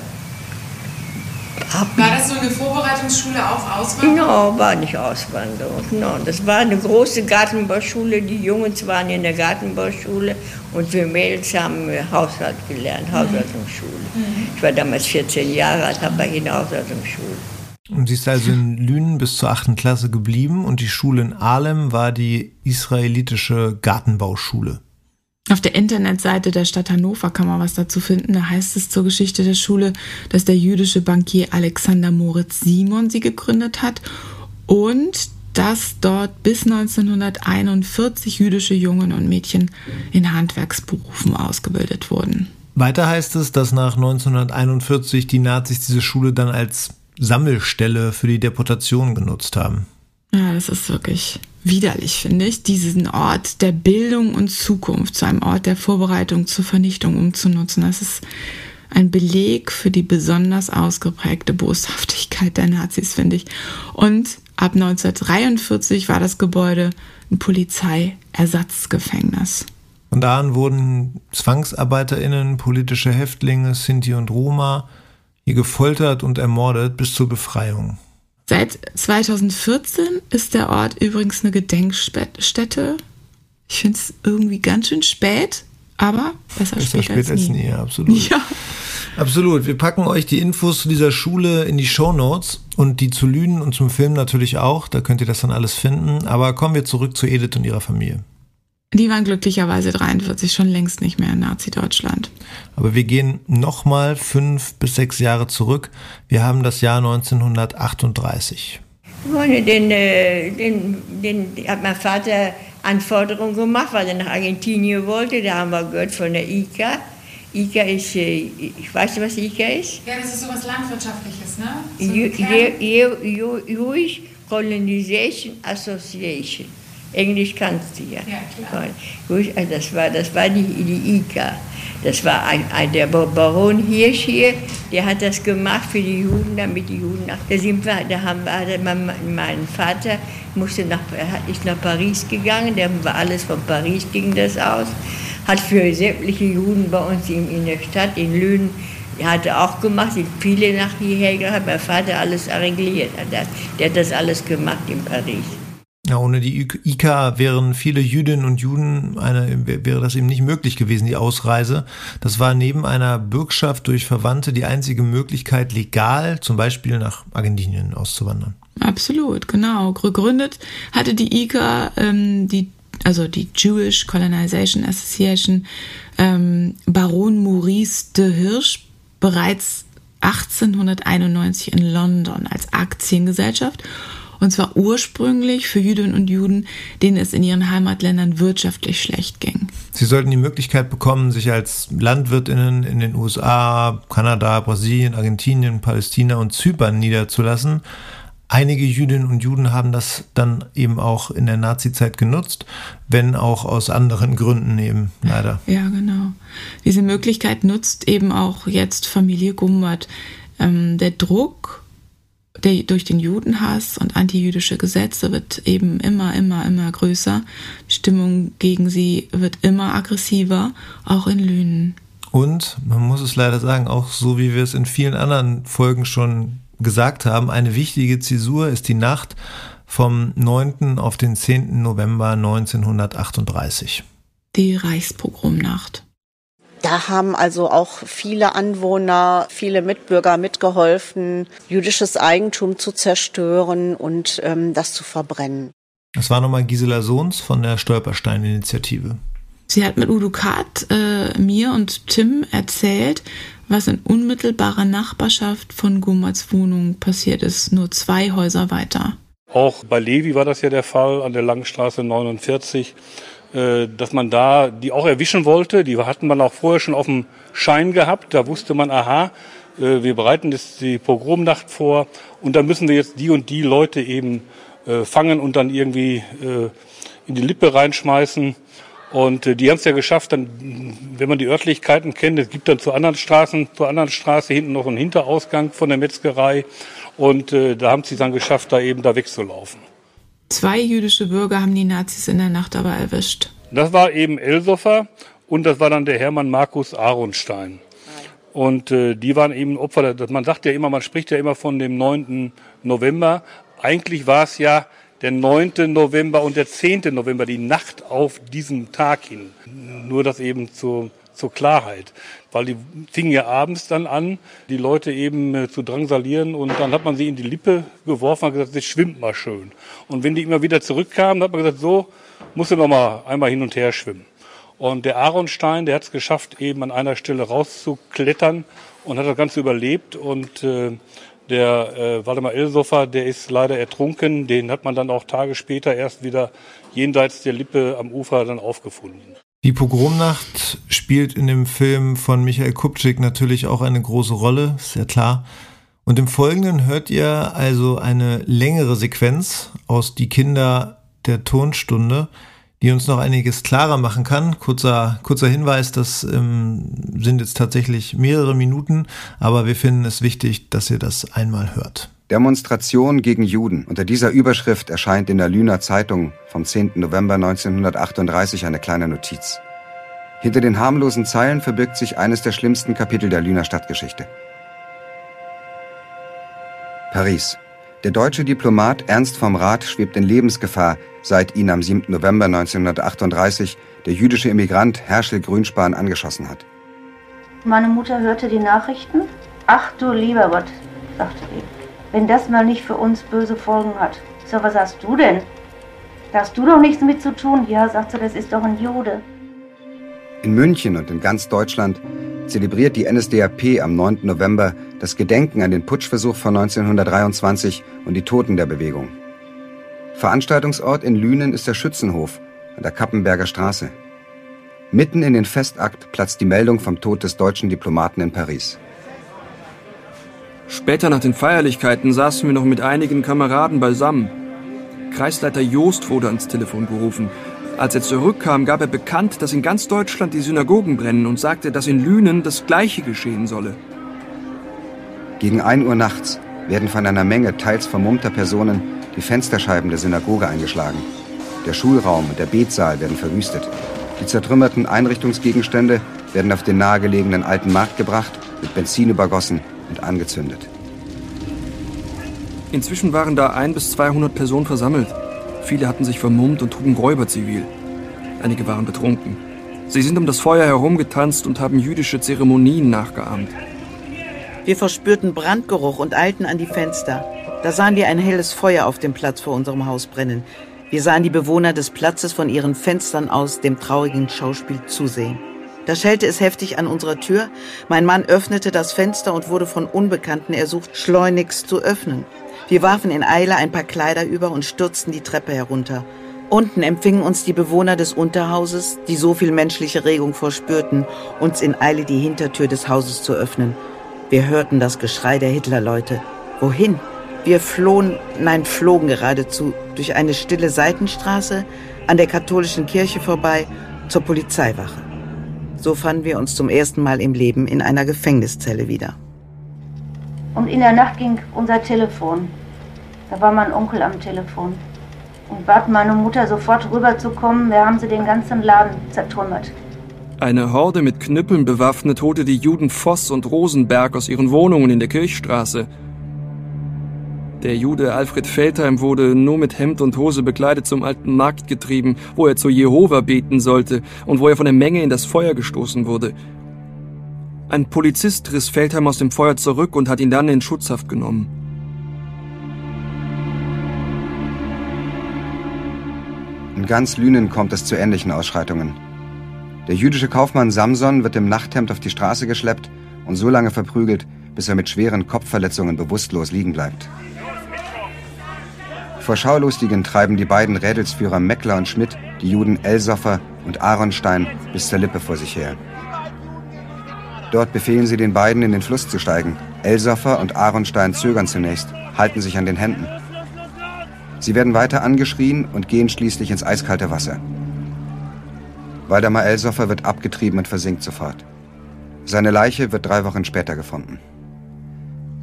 War das so eine Vorbereitungsschule auf Auswanderung? No, war nicht Auswanderung. No, das war eine große Gartenbauschule. Die Jungs waren in der Gartenbauschule und wir Mädels haben Haushalt gelernt, mhm. Haushaltungsschule. Mhm. Ich war damals 14 Jahre alt, habe in der Haushaltungsschule. Und sie ist also in Lünen bis zur 8. Klasse geblieben und die Schule in Ahlem war die israelitische Gartenbauschule. Auf der Internetseite der Stadt Hannover kann man was dazu finden. Da heißt es zur Geschichte der Schule, dass der jüdische Bankier Alexander Moritz Simon sie gegründet hat und dass dort bis 1941 jüdische Jungen und Mädchen in Handwerksberufen ausgebildet wurden. Weiter heißt es, dass nach 1941 die Nazis diese Schule dann als Sammelstelle für die Deportation genutzt haben. Ja, das ist wirklich widerlich, finde ich, diesen Ort der Bildung und Zukunft zu einem Ort der Vorbereitung zur Vernichtung umzunutzen. Das ist ein Beleg für die besonders ausgeprägte Boshaftigkeit der Nazis, finde ich. Und ab 1943 war das Gebäude ein Polizeiersatzgefängnis. Von da an wurden ZwangsarbeiterInnen, politische Häftlinge, Sinti und Roma hier gefoltert und ermordet bis zur Befreiung. Seit 2014 ist der Ort übrigens eine Gedenkstätte. Ich finde es irgendwie ganz schön spät, aber besser, besser spät, spät als, nie. nie. Ja, absolut. Ja. Absolut. Wir packen euch die Infos zu dieser Schule in die Show Notes und die zu Lünen und zum Film natürlich auch. Da könnt ihr das dann alles finden. Aber kommen wir zurück zu Edith und ihrer Familie. Die waren glücklicherweise 43 schon längst nicht mehr in Nazi-Deutschland. Aber wir gehen nochmal fünf bis sechs Jahre zurück. Wir haben das Jahr 1938. Den, den, den hat mein Vater Anforderungen gemacht, weil er nach Argentinien wollte. Da haben wir gehört von der ICA. ICA ist, äh, ich weiß nicht, was ICA ist. Ja, das ist sowas Landwirtschaftliches, ne? So Jewish Colonization Association. Englisch kannst du ja. Ja, klar. Also das war, das war die, die ICA. Das war ein, ein, der Baron Hirsch hier, der hat das gemacht für die Juden, damit die Juden nach. Da, sind wir, da haben wir, mein, Vater musste nach, ist nach Paris gegangen, der war alles von Paris ging das aus. Hat für sämtliche Juden bei uns in, in der Stadt, in Lünen, hat er auch gemacht, sind viele nach hierher gehabt. Mein Vater alles arrangiert, der hat das alles gemacht in Paris. Ja, ohne die IKA wären viele Jüdinnen und Juden, eine, wäre das eben nicht möglich gewesen, die Ausreise. Das war neben einer Bürgschaft durch Verwandte die einzige Möglichkeit, legal zum Beispiel nach Argentinien auszuwandern. Absolut, genau. Gegründet hatte die IKA, ähm, die, also die Jewish Colonization Association, ähm, Baron Maurice de Hirsch bereits 1891 in London als Aktiengesellschaft und zwar ursprünglich für Jüdinnen und Juden, denen es in ihren Heimatländern wirtschaftlich schlecht ging. Sie sollten die Möglichkeit bekommen, sich als Landwirtinnen in den USA, Kanada, Brasilien, Argentinien, Palästina und Zypern niederzulassen. Einige Jüdinnen und Juden haben das dann eben auch in der Nazizeit genutzt, wenn auch aus anderen Gründen eben, leider. Ja, genau. Diese Möglichkeit nutzt eben auch jetzt Familie Gumbert. Ähm, der Druck der, durch den Judenhass und antijüdische Gesetze wird eben immer, immer, immer größer. Die Stimmung gegen sie wird immer aggressiver, auch in Lünen. Und man muss es leider sagen, auch so wie wir es in vielen anderen Folgen schon gesagt haben, eine wichtige Zäsur ist die Nacht vom 9. auf den 10. November 1938. Die Reichspogromnacht. Da haben also auch viele Anwohner, viele Mitbürger mitgeholfen, jüdisches Eigentum zu zerstören und ähm, das zu verbrennen. Das war nochmal Gisela Sohns von der Stolperstein-Initiative. Sie hat mit Udo Kart, äh, mir und Tim erzählt, was in unmittelbarer Nachbarschaft von Gummerts Wohnung passiert ist, nur zwei Häuser weiter. Auch bei Levi war das ja der Fall, an der Langstraße 49. Äh, dass man da die auch erwischen wollte. Die hatten man auch vorher schon auf dem Schein gehabt. Da wusste man, aha, äh, wir bereiten jetzt die Pogromnacht vor und da müssen wir jetzt die und die Leute eben äh, fangen und dann irgendwie in die Lippe reinschmeißen. Und die haben es ja geschafft, dann, wenn man die Örtlichkeiten kennt, es gibt dann zu anderen Straßen, zur anderen Straße hinten noch einen Hinterausgang von der Metzgerei. Und da haben sie es dann geschafft, da eben da wegzulaufen. Zwei jüdische Bürger haben die Nazis in der Nacht aber erwischt. Das war eben Elsoffer und das war dann der Hermann Markus Aronstein. Und äh, die waren eben Opfer, man sagt ja immer, man spricht ja immer von dem 9. November. Eigentlich war es ja der 9. November und der 10. November, die Nacht auf diesen Tag hin. Nur das eben zur, zur Klarheit weil die fingen ja abends dann an, die Leute eben äh, zu drangsalieren und dann hat man sie in die Lippe geworfen und gesagt, das schwimmt mal schön. Und wenn die immer wieder zurückkamen, hat man gesagt, so, musst du noch mal einmal hin und her schwimmen. Und der Aaronstein, der hat es geschafft, eben an einer Stelle rauszuklettern und hat das Ganze überlebt und äh, Der äh, Waldemar Elsoffer, der ist leider ertrunken. Den hat man dann auch Tage später erst wieder jenseits der Lippe am Ufer dann aufgefunden. Die Pogromnacht spielt in dem Film von Michael Kupczyk natürlich auch eine große Rolle, ist ja klar. Und im Folgenden hört ihr also eine längere Sequenz aus Die Kinder der Tonstunde, die uns noch einiges klarer machen kann. Kurzer, kurzer Hinweis, das ähm, sind jetzt tatsächlich mehrere Minuten, aber wir finden es wichtig, dass ihr das einmal hört. Demonstration gegen Juden. Unter dieser Überschrift erscheint in der Lüner Zeitung vom 10. November 1938 eine kleine Notiz. Hinter den harmlosen Zeilen verbirgt sich eines der schlimmsten Kapitel der Lüner Stadtgeschichte. Paris. Der deutsche Diplomat Ernst vom Rath schwebt in Lebensgefahr, seit ihn am 7. November 1938 der jüdische Immigrant Herschel Grünspan angeschossen hat. Meine Mutter hörte die Nachrichten. Ach du lieber Gott, sagte sie, wenn das mal nicht für uns böse Folgen hat. So, was hast du denn? Da hast du doch nichts mit zu tun. Ja, sagt sie, das ist doch ein Jude. In München und in ganz Deutschland zelebriert die NSDAP am 9. November das Gedenken an den Putschversuch von 1923 und die Toten der Bewegung. Veranstaltungsort in Lünen ist der Schützenhof an der Kappenberger Straße. Mitten in den Festakt platzt die Meldung vom Tod des deutschen Diplomaten in Paris. Später nach den Feierlichkeiten saßen wir noch mit einigen Kameraden beisammen. Kreisleiter Joost wurde ans Telefon gerufen. Als er zurückkam, gab er bekannt, dass in ganz Deutschland die Synagogen brennen und sagte, dass in Lünen das Gleiche geschehen solle. Gegen 1 Uhr nachts werden von einer Menge teils vermummter Personen die Fensterscheiben der Synagoge eingeschlagen. Der Schulraum und der Betsaal werden verwüstet. Die zertrümmerten Einrichtungsgegenstände werden auf den nahegelegenen alten Markt gebracht, mit Benzin übergossen und angezündet. Inzwischen waren da ein bis 200 Personen versammelt. Viele hatten sich vermummt und trugen Räuberzivil. Einige waren betrunken. Sie sind um das Feuer herumgetanzt und haben jüdische Zeremonien nachgeahmt. Wir verspürten Brandgeruch und eilten an die Fenster. Da sahen wir ein helles Feuer auf dem Platz vor unserem Haus brennen. Wir sahen die Bewohner des Platzes von ihren Fenstern aus dem traurigen Schauspiel zusehen. Da schellte es heftig an unserer Tür. Mein Mann öffnete das Fenster und wurde von Unbekannten ersucht, schleunigst zu öffnen. Wir warfen in Eile ein paar Kleider über und stürzten die Treppe herunter. Unten empfingen uns die Bewohner des Unterhauses, die so viel menschliche Regung verspürten, uns in Eile die Hintertür des Hauses zu öffnen. Wir hörten das Geschrei der Hitlerleute. Wohin? Wir flohen, nein, flogen geradezu durch eine stille Seitenstraße an der katholischen Kirche vorbei zur Polizeiwache. So fanden wir uns zum ersten Mal im Leben in einer Gefängniszelle wieder. Und in der Nacht ging unser Telefon. Da war mein Onkel am Telefon und bat meine Mutter sofort rüberzukommen. Wir haben sie den ganzen Laden zertrümmert. Eine Horde mit Knüppeln bewaffnet holte die Juden Voss und Rosenberg aus ihren Wohnungen in der Kirchstraße. Der Jude Alfred Feldheim wurde nur mit Hemd und Hose bekleidet zum alten Markt getrieben, wo er zu Jehova beten sollte und wo er von der Menge in das Feuer gestoßen wurde. Ein Polizist riss Feldheim aus dem Feuer zurück und hat ihn dann in Schutzhaft genommen. In ganz Lünen kommt es zu ähnlichen Ausschreitungen. Der jüdische Kaufmann Samson wird im Nachthemd auf die Straße geschleppt und so lange verprügelt, bis er mit schweren Kopfverletzungen bewusstlos liegen bleibt. Vor Schaulustigen treiben die beiden Rädelsführer Meckler und Schmidt die Juden Elsoffer und Aaronstein bis zur Lippe vor sich her. Dort befehlen sie den beiden, in den Fluss zu steigen. Elsoffer und Aaronstein zögern zunächst, halten sich an den Händen. Sie werden weiter angeschrien und gehen schließlich ins eiskalte Wasser. Waldemar Elsoffer wird abgetrieben und versinkt sofort. Seine Leiche wird drei Wochen später gefunden.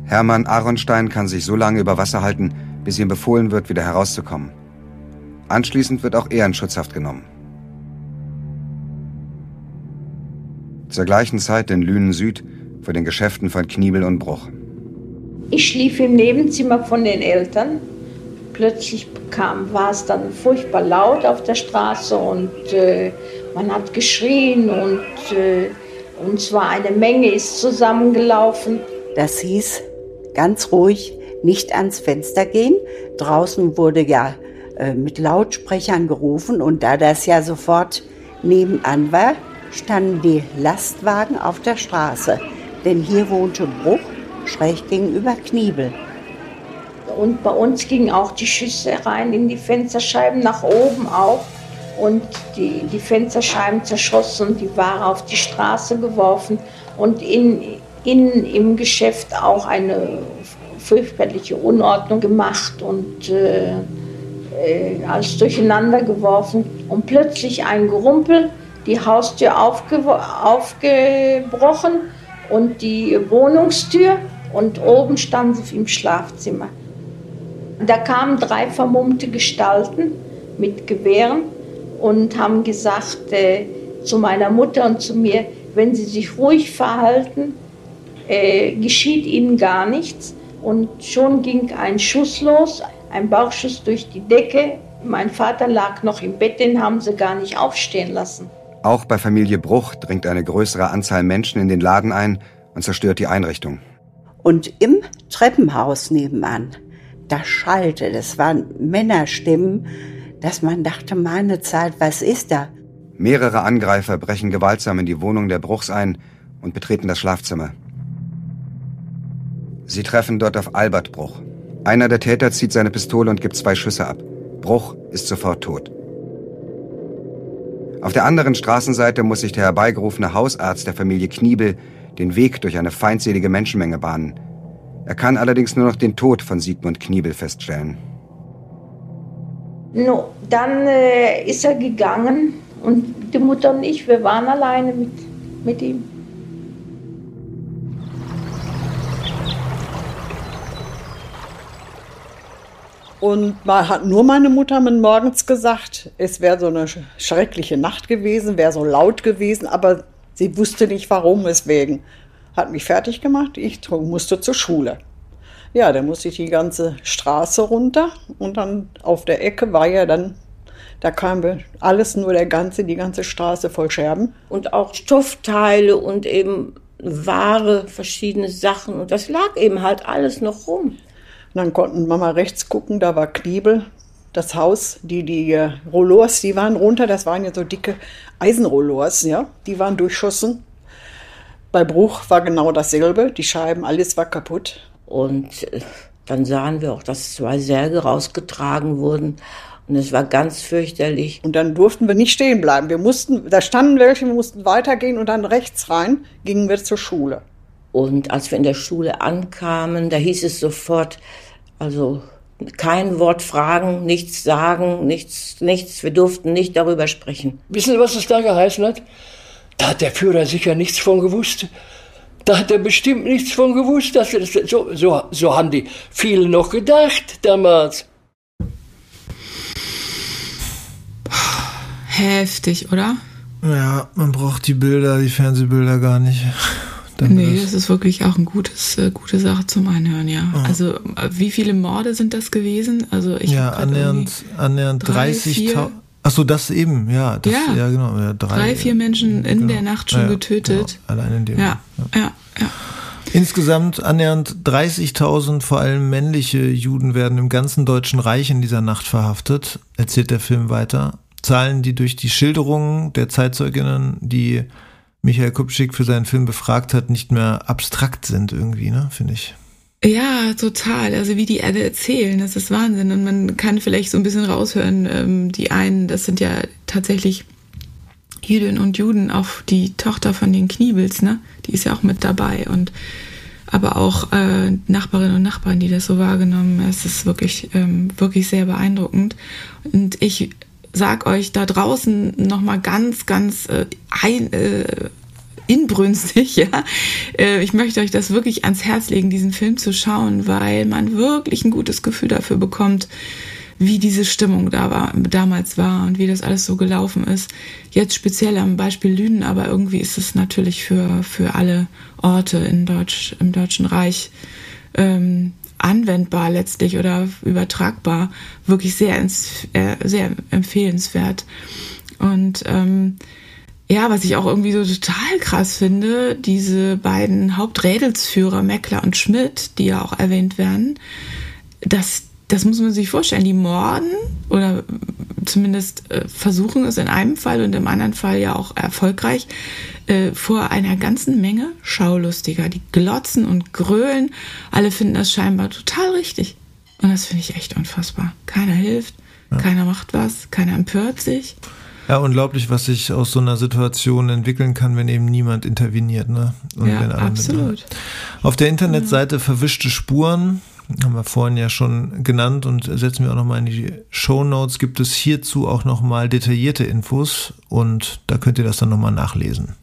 Hermann Aaronstein kann sich so lange über Wasser halten, bis ihm befohlen wird, wieder herauszukommen. Anschließend wird auch er in Schutzhaft genommen. Zur gleichen Zeit in Lünen Süd vor den Geschäften von Kniebel und Bruch. Ich schlief im Nebenzimmer von den Eltern. Plötzlich kam, war es dann furchtbar laut auf der Straße und äh, man hat geschrien und, äh, und zwar eine Menge ist zusammengelaufen. Das hieß ganz ruhig, nicht ans Fenster gehen. Draußen wurde ja äh, mit Lautsprechern gerufen und da das ja sofort nebenan war, standen die Lastwagen auf der Straße. Denn hier wohnte Bruch schräg gegenüber Kniebel. Und bei uns gingen auch die Schüsse rein in die Fensterscheiben, nach oben auch. Und die, die Fensterscheiben zerschossen und die Ware auf die Straße geworfen. Und in, innen im Geschäft auch eine fürchterliche Unordnung gemacht und äh, äh, alles durcheinander geworfen. Und plötzlich ein Gerumpel, die Haustür aufge aufgebrochen und die Wohnungstür und oben stand sie im Schlafzimmer. Da kamen drei vermummte Gestalten mit Gewehren und haben gesagt äh, zu meiner Mutter und zu mir, wenn sie sich ruhig verhalten, äh, geschieht ihnen gar nichts. Und schon ging ein Schuss los, ein Bauchschuss durch die Decke. Mein Vater lag noch im Bett, den haben sie gar nicht aufstehen lassen. Auch bei Familie Bruch dringt eine größere Anzahl Menschen in den Laden ein und zerstört die Einrichtung. Und im Treppenhaus nebenan, da schallte, das waren Männerstimmen, dass man dachte, meine Zeit, was ist da? Mehrere Angreifer brechen gewaltsam in die Wohnung der Bruchs ein und betreten das Schlafzimmer. Sie treffen dort auf Albert Bruch. Einer der Täter zieht seine Pistole und gibt zwei Schüsse ab. Bruch ist sofort tot. Auf der anderen Straßenseite muss sich der herbeigerufene Hausarzt der Familie Kniebel den Weg durch eine feindselige Menschenmenge bahnen. Er kann allerdings nur noch den Tod von Sigmund Kniebel feststellen. No, dann äh, ist er gegangen und die Mutter und ich, wir waren alleine mit, mit ihm. Und man hat nur meine Mutter mir morgens gesagt, es wäre so eine schreckliche Nacht gewesen, wäre so laut gewesen, aber sie wusste nicht warum, weswegen. Hat mich fertig gemacht, ich musste zur Schule. Ja, dann musste ich die ganze Straße runter und dann auf der Ecke war ja dann, da kam alles nur der ganze, die ganze Straße voll Scherben. Und auch Stoffteile und eben Ware, verschiedene Sachen und das lag eben halt alles noch rum. Und dann konnten Mama rechts gucken, da war Kniebel, das Haus, die, die äh, Rollors, die waren runter, das waren ja so dicke Eisenrollors, ja, die waren durchschossen. Bei Bruch war genau dasselbe, die Scheiben, alles war kaputt. Und äh, dann sahen wir auch, dass zwei Särge rausgetragen wurden. Und es war ganz fürchterlich. Und dann durften wir nicht stehen bleiben. Wir mussten, da standen welche, wir mussten weitergehen und dann rechts rein gingen wir zur Schule. Und als wir in der Schule ankamen, da hieß es sofort, also kein Wort fragen, nichts sagen, nichts, nichts. Wir durften nicht darüber sprechen. Wissen Sie, was es da geheißen hat? Da hat der Führer sicher nichts von gewusst. Da hat er bestimmt nichts von gewusst. Dass das, so, so, so haben die viele noch gedacht damals. Heftig, oder? Ja, man braucht die Bilder, die Fernsehbilder gar nicht. Dann nee, das ist wirklich auch eine gutes, äh, gute Sache zum Einhören, ja. Oh. Also äh, wie viele Morde sind das gewesen? Also ich ja, annähernd, annähernd 30.000. Achso, das eben, ja. Das, ja. ja, genau. Ja, drei, drei, vier Menschen in genau. der Nacht schon ja, getötet. Genau. Allein in dem. Ja, ja, ja. Insgesamt annähernd 30.000 vor allem männliche Juden werden im ganzen Deutschen Reich in dieser Nacht verhaftet, erzählt der Film weiter. Zahlen, die durch die Schilderungen der Zeitzeuginnen, die Michael Kupczyk für seinen Film befragt hat, nicht mehr abstrakt sind irgendwie, ne, finde ich. Ja, total. Also wie die alle erzählen, das ist Wahnsinn. Und man kann vielleicht so ein bisschen raushören, ähm, die einen, das sind ja tatsächlich Jüdinnen und Juden, auch die Tochter von den Kniebels, ne? Die ist ja auch mit dabei. Und aber auch äh, Nachbarinnen und Nachbarn, die das so wahrgenommen haben. Es ist wirklich, ähm, wirklich sehr beeindruckend. Und ich sag euch da draußen nochmal ganz, ganz äh, ein, äh, inbrünstig, ja. Äh, ich möchte euch das wirklich ans Herz legen, diesen Film zu schauen, weil man wirklich ein gutes Gefühl dafür bekommt, wie diese Stimmung da war, damals war und wie das alles so gelaufen ist. Jetzt speziell am Beispiel Lünen, aber irgendwie ist es natürlich für, für alle Orte in Deutsch, im Deutschen Reich ähm, anwendbar letztlich oder übertragbar, wirklich sehr, ins, äh, sehr empfehlenswert. Und ähm, ja, was ich auch irgendwie so total krass finde, diese beiden Haupträdelsführer, Meckler und Schmidt, die ja auch erwähnt werden, das, das muss man sich vorstellen, die morden oder zumindest äh, versuchen es in einem Fall und im anderen Fall ja auch erfolgreich, äh, vor einer ganzen Menge Schaulustiger. Die glotzen und grölen. Alle finden das scheinbar total richtig. Und das finde ich echt unfassbar. Keiner hilft, ja. keiner macht was, keiner empört sich. Ja, unglaublich, was sich aus so einer Situation entwickeln kann, wenn eben niemand interveniert. Ne? Und ja, absolut. Auf der Internetseite Verwischte Spuren haben wir vorhin ja schon genannt und setzen wir auch nochmal in die Show Notes, gibt es hierzu auch nochmal detaillierte Infos und da könnt ihr das dann nochmal nachlesen.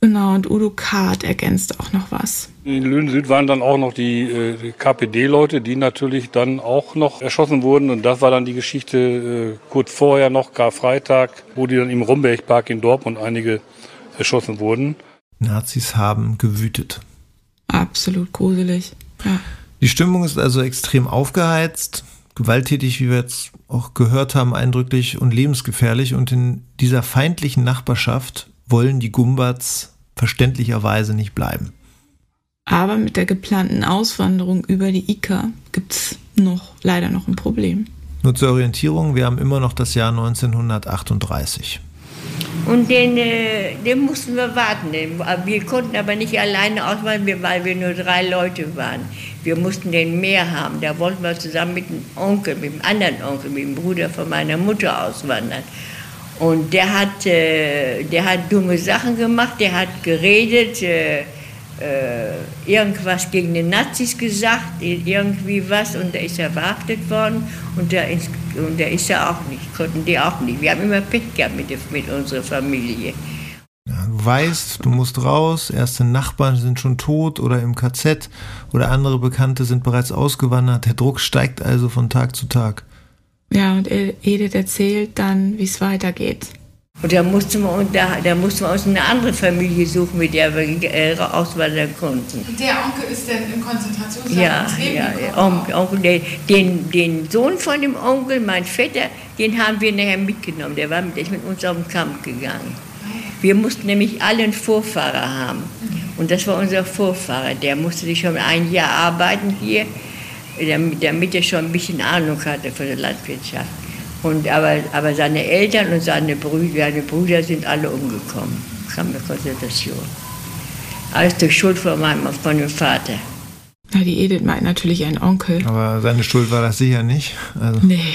Genau, und Udo Kart ergänzt auch noch was. In Löhnen Süd waren dann auch noch die, äh, KPD-Leute, die natürlich dann auch noch erschossen wurden. Und das war dann die Geschichte äh, kurz vorher noch, Karfreitag, wo die dann im Rombergpark in Dortmund einige erschossen wurden. Nazis haben gewütet. Absolut gruselig. Ja. Die Stimmung ist also extrem aufgeheizt, gewalttätig, wie wir jetzt auch gehört haben, eindrücklich und lebensgefährlich. Und in dieser feindlichen Nachbarschaft wollen die Gumbats verständlicherweise nicht bleiben. Aber mit der geplanten Auswanderung über die Ika gibt es noch leider noch ein Problem. Nur zur Orientierung, wir haben immer noch das Jahr 1938. Und den, äh, den mussten wir warten. Wir konnten aber nicht alleine auswandern, weil wir nur drei Leute waren. Wir mussten den mehr haben. Da wollten wir zusammen mit dem Onkel, mit dem anderen Onkel, mit dem Bruder von meiner Mutter auswandern. Und der hat, äh, der hat dumme Sachen gemacht, der hat geredet, äh, äh, irgendwas gegen die Nazis gesagt, irgendwie was, und da ist er verhaftet worden und da ist, und da ist er auch nicht, konnten die auch nicht. Wir haben immer Pech gehabt mit, mit unserer Familie. Weißt, du musst raus, erste Nachbarn sind schon tot oder im KZ oder andere Bekannte sind bereits ausgewandert. Der Druck steigt also von Tag zu Tag. Ja, und Edith erzählt dann, wie es weitergeht. Und da mussten, wir, da, da mussten wir uns eine andere Familie suchen, mit der wir äh, auswandern konnten. Und der Onkel ist denn im Konzentrationslager ja, ja, ja, Onkel, Onkel, den, den Sohn von dem Onkel, mein Vetter, den haben wir nachher mitgenommen. Der war mit, der ist mit uns auf den Kampf gegangen. Wir mussten nämlich alle einen Vorfahrer haben. Und das war unser Vorfahrer. Der musste sich schon ein Jahr arbeiten hier damit, damit er schon ein bisschen Ahnung hatte von der Landwirtschaft. Und, aber, aber seine Eltern und seine Brüder, seine Brüder sind alle umgekommen. Kam der Konzentration. Alles durch Schuld von, meinem, von dem Vater. Na, die Edith meint natürlich einen Onkel. Aber seine Schuld war das sicher nicht. Also. Nee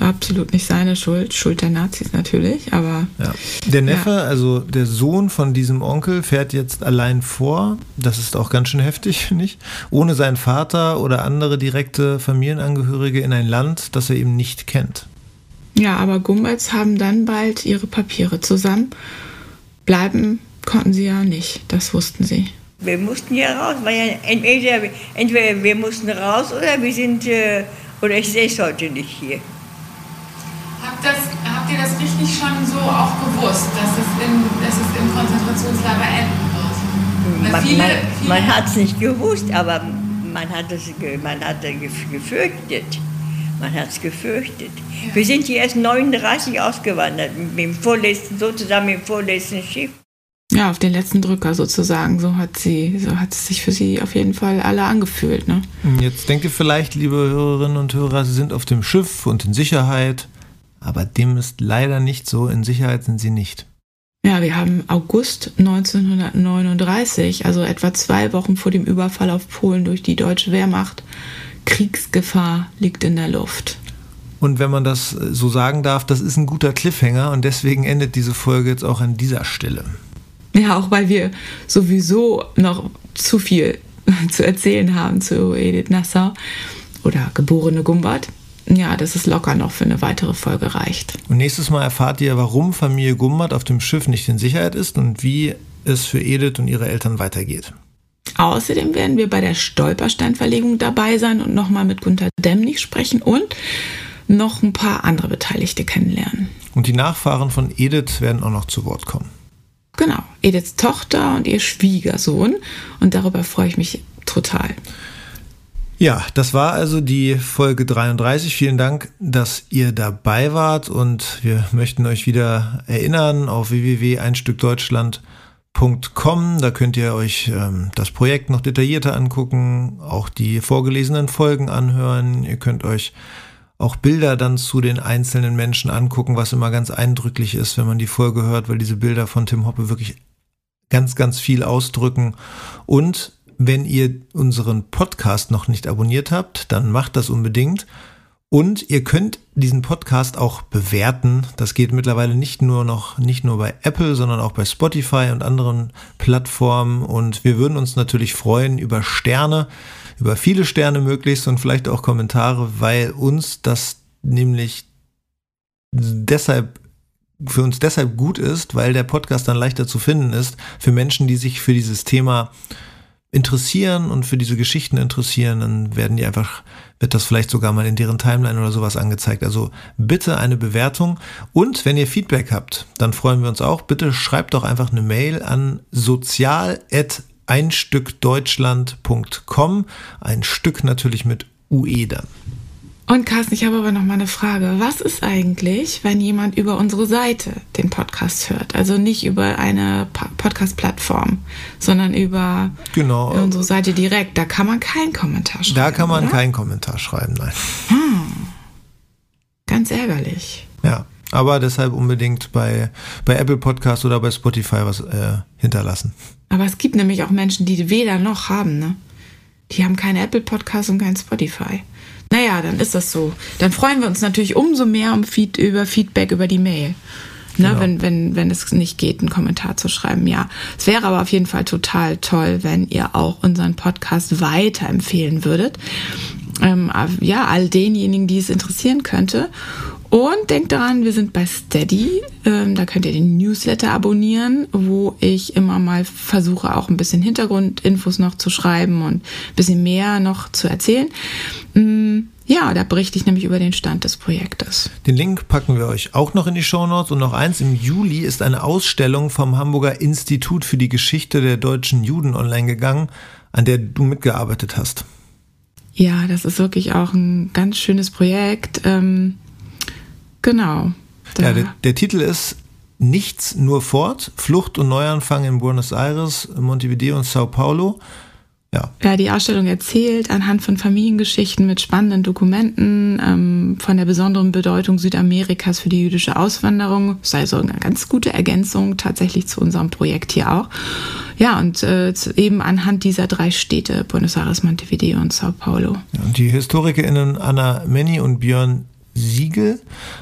absolut nicht seine Schuld, Schuld der Nazis natürlich, aber. Ja. Der Neffe, ja. also der Sohn von diesem Onkel, fährt jetzt allein vor. Das ist auch ganz schön heftig, nicht? Ohne seinen Vater oder andere direkte Familienangehörige in ein Land, das er eben nicht kennt. Ja, aber Gumbalds haben dann bald ihre Papiere zusammen. Bleiben konnten sie ja nicht, das wussten sie. Wir mussten ja raus, weil ja entweder, entweder wir mussten raus oder wir sind, äh, oder ich sehe es heute nicht hier. Habt, das, habt ihr das richtig schon so auch gewusst, dass es, in, dass es im Konzentrationslager enden wird? man, viele, man, man hat es nicht gewusst, aber man hat es man hat gefürchtet. Man hat es gefürchtet. Ja. Wir sind hier erst 39 ausgewandert, mit dem vorletzten, sozusagen mit dem vorletzten Schiff. Ja, auf den letzten Drücker sozusagen. So hat sie, so hat es sich für sie auf jeden Fall alle angefühlt. Ne? Jetzt denkt ihr vielleicht, liebe Hörerinnen und Hörer, sie sind auf dem Schiff und in Sicherheit. Aber dem ist leider nicht so. In Sicherheit sind sie nicht. Ja, wir haben August 1939, also etwa zwei Wochen vor dem Überfall auf Polen durch die deutsche Wehrmacht. Kriegsgefahr liegt in der Luft. Und wenn man das so sagen darf, das ist ein guter Cliffhanger und deswegen endet diese Folge jetzt auch an dieser Stelle. Ja, auch weil wir sowieso noch zu viel zu erzählen haben zu Edith Nassau oder geborene Gumbart ja, dass es locker noch für eine weitere Folge reicht. Und nächstes Mal erfahrt ihr, warum Familie Gumbert auf dem Schiff nicht in Sicherheit ist und wie es für Edith und ihre Eltern weitergeht. Außerdem werden wir bei der Stolpersteinverlegung dabei sein und nochmal mit Gunther Demnig sprechen und noch ein paar andere Beteiligte kennenlernen. Und die Nachfahren von Edith werden auch noch zu Wort kommen. Genau, Ediths Tochter und ihr Schwiegersohn. Und darüber freue ich mich total. Ja, das war also die Folge 33. Vielen Dank, dass ihr dabei wart und wir möchten euch wieder erinnern auf www.einstückdeutschland.com. Da könnt ihr euch ähm, das Projekt noch detaillierter angucken, auch die vorgelesenen Folgen anhören. Ihr könnt euch auch Bilder dann zu den einzelnen Menschen angucken, was immer ganz eindrücklich ist, wenn man die Folge hört, weil diese Bilder von Tim Hoppe wirklich ganz, ganz viel ausdrücken. Und wenn ihr unseren Podcast noch nicht abonniert habt, dann macht das unbedingt. Und ihr könnt diesen Podcast auch bewerten. Das geht mittlerweile nicht nur noch, nicht nur bei Apple, sondern auch bei Spotify und anderen Plattformen. Und wir würden uns natürlich freuen über Sterne, über viele Sterne möglichst und vielleicht auch Kommentare, weil uns das nämlich deshalb für uns deshalb gut ist, weil der Podcast dann leichter zu finden ist für Menschen, die sich für dieses Thema interessieren und für diese Geschichten interessieren, dann werden die einfach, wird das vielleicht sogar mal in deren Timeline oder sowas angezeigt. Also bitte eine Bewertung und wenn ihr Feedback habt, dann freuen wir uns auch. Bitte schreibt doch einfach eine Mail an sozial@einstückdeutschland.com. Ein Stück natürlich mit UE dann. Und Carsten, ich habe aber noch mal eine Frage. Was ist eigentlich, wenn jemand über unsere Seite den Podcast hört? Also nicht über eine Podcast-Plattform, sondern über genau. unsere Seite direkt. Da kann man keinen Kommentar schreiben. Da kann man oder? keinen Kommentar schreiben, nein. Hm. Ganz ärgerlich. Ja, aber deshalb unbedingt bei, bei Apple Podcast oder bei Spotify was äh, hinterlassen. Aber es gibt nämlich auch Menschen, die weder noch haben, ne? Die haben keinen Apple Podcast und kein Spotify. Naja, dann ist das so. Dann freuen wir uns natürlich umso mehr um Feed, über Feedback über die Mail. Ne, Genau. wenn, wenn, wenn es nicht geht, einen Kommentar zu schreiben, ja. Es wäre aber auf jeden Fall total toll, wenn ihr auch unseren Podcast weiterempfehlen würdet. Ähm, ja, all denjenigen, die es interessieren könnte. Und denkt daran, wir sind bei Steady. Ähm, da könnt ihr den Newsletter abonnieren, wo ich immer mal versuche, auch ein bisschen Hintergrundinfos noch zu schreiben und ein bisschen mehr noch zu erzählen. Mm, Ja, da berichte ich nämlich über den Stand des Projektes. Den Link packen wir euch auch noch in die Shownotes. Und noch eins, im Juli ist eine Ausstellung vom Hamburger Institut für die Geschichte der deutschen Juden online gegangen, an der du mitgearbeitet hast. Ja, das ist wirklich auch ein ganz schönes Projekt. Ähm, genau. Ja, der, der Titel ist Nichts nur fort, Flucht und Neuanfang in Buenos Aires, Montevideo und Sao Paulo. Ja, die Ausstellung erzählt anhand von Familiengeschichten mit spannenden Dokumenten ähm, von der besonderen Bedeutung Südamerikas für die jüdische Auswanderung. Sei also eine ganz gute Ergänzung tatsächlich zu unserem Projekt hier auch. Ja, und äh, eben anhand dieser drei Städte, Buenos Aires, Montevideo und Sao Paulo. Ja, und die HistorikerInnen Anna Menny und Björn Siegel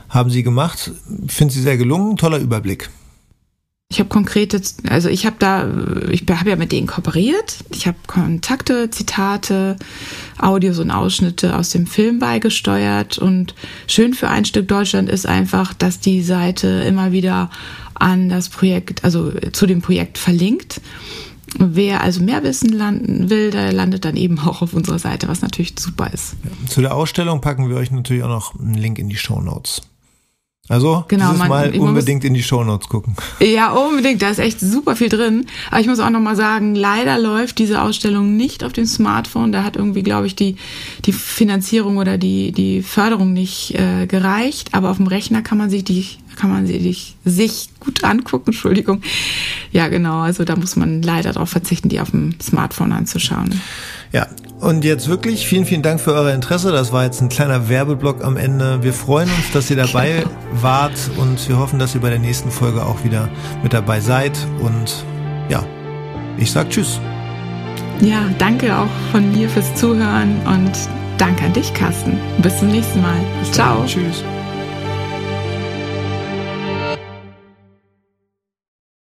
haben sie gemacht. Finde sie sehr gelungen, toller Überblick. Ich habe konkrete, also ich habe da, ich habe ja mit denen kooperiert. Ich habe Kontakte, Zitate, Audios und Ausschnitte aus dem Film beigesteuert. Und schön für ein Stück Deutschland ist einfach, dass die Seite immer wieder an das Projekt, also zu dem Projekt verlinkt. Wer also mehr wissen landen will, der landet dann eben auch auf unserer Seite, was natürlich super ist. Zu der Ausstellung packen wir euch natürlich auch noch einen Link in die Shownotes. Also Genau, dieses man- Mal man muss- unbedingt in die Shownotes gucken. Ja, unbedingt. Da ist echt super viel drin. Aber ich muss auch nochmal sagen, leider läuft diese Ausstellung nicht auf dem Smartphone. Da hat irgendwie, glaube ich, die, die Finanzierung oder die, die Förderung nicht äh, gereicht. Aber auf dem Rechner kann man sich die, kann man sich, sich gut angucken. Entschuldigung. Ja, genau. Also da muss man leider darauf verzichten, die auf dem Smartphone anzuschauen. Ja, und jetzt wirklich vielen, vielen Dank für euer Interesse. Das war jetzt ein kleiner Werbeblock am Ende. Wir freuen uns, dass ihr dabei wart und wir hoffen, dass ihr bei der nächsten Folge auch wieder mit dabei seid. Und ja, ich sag Tschüss. Ja, danke auch von mir fürs Zuhören und danke an dich, Carsten. Bis zum nächsten Mal. Ciao. Tschüss.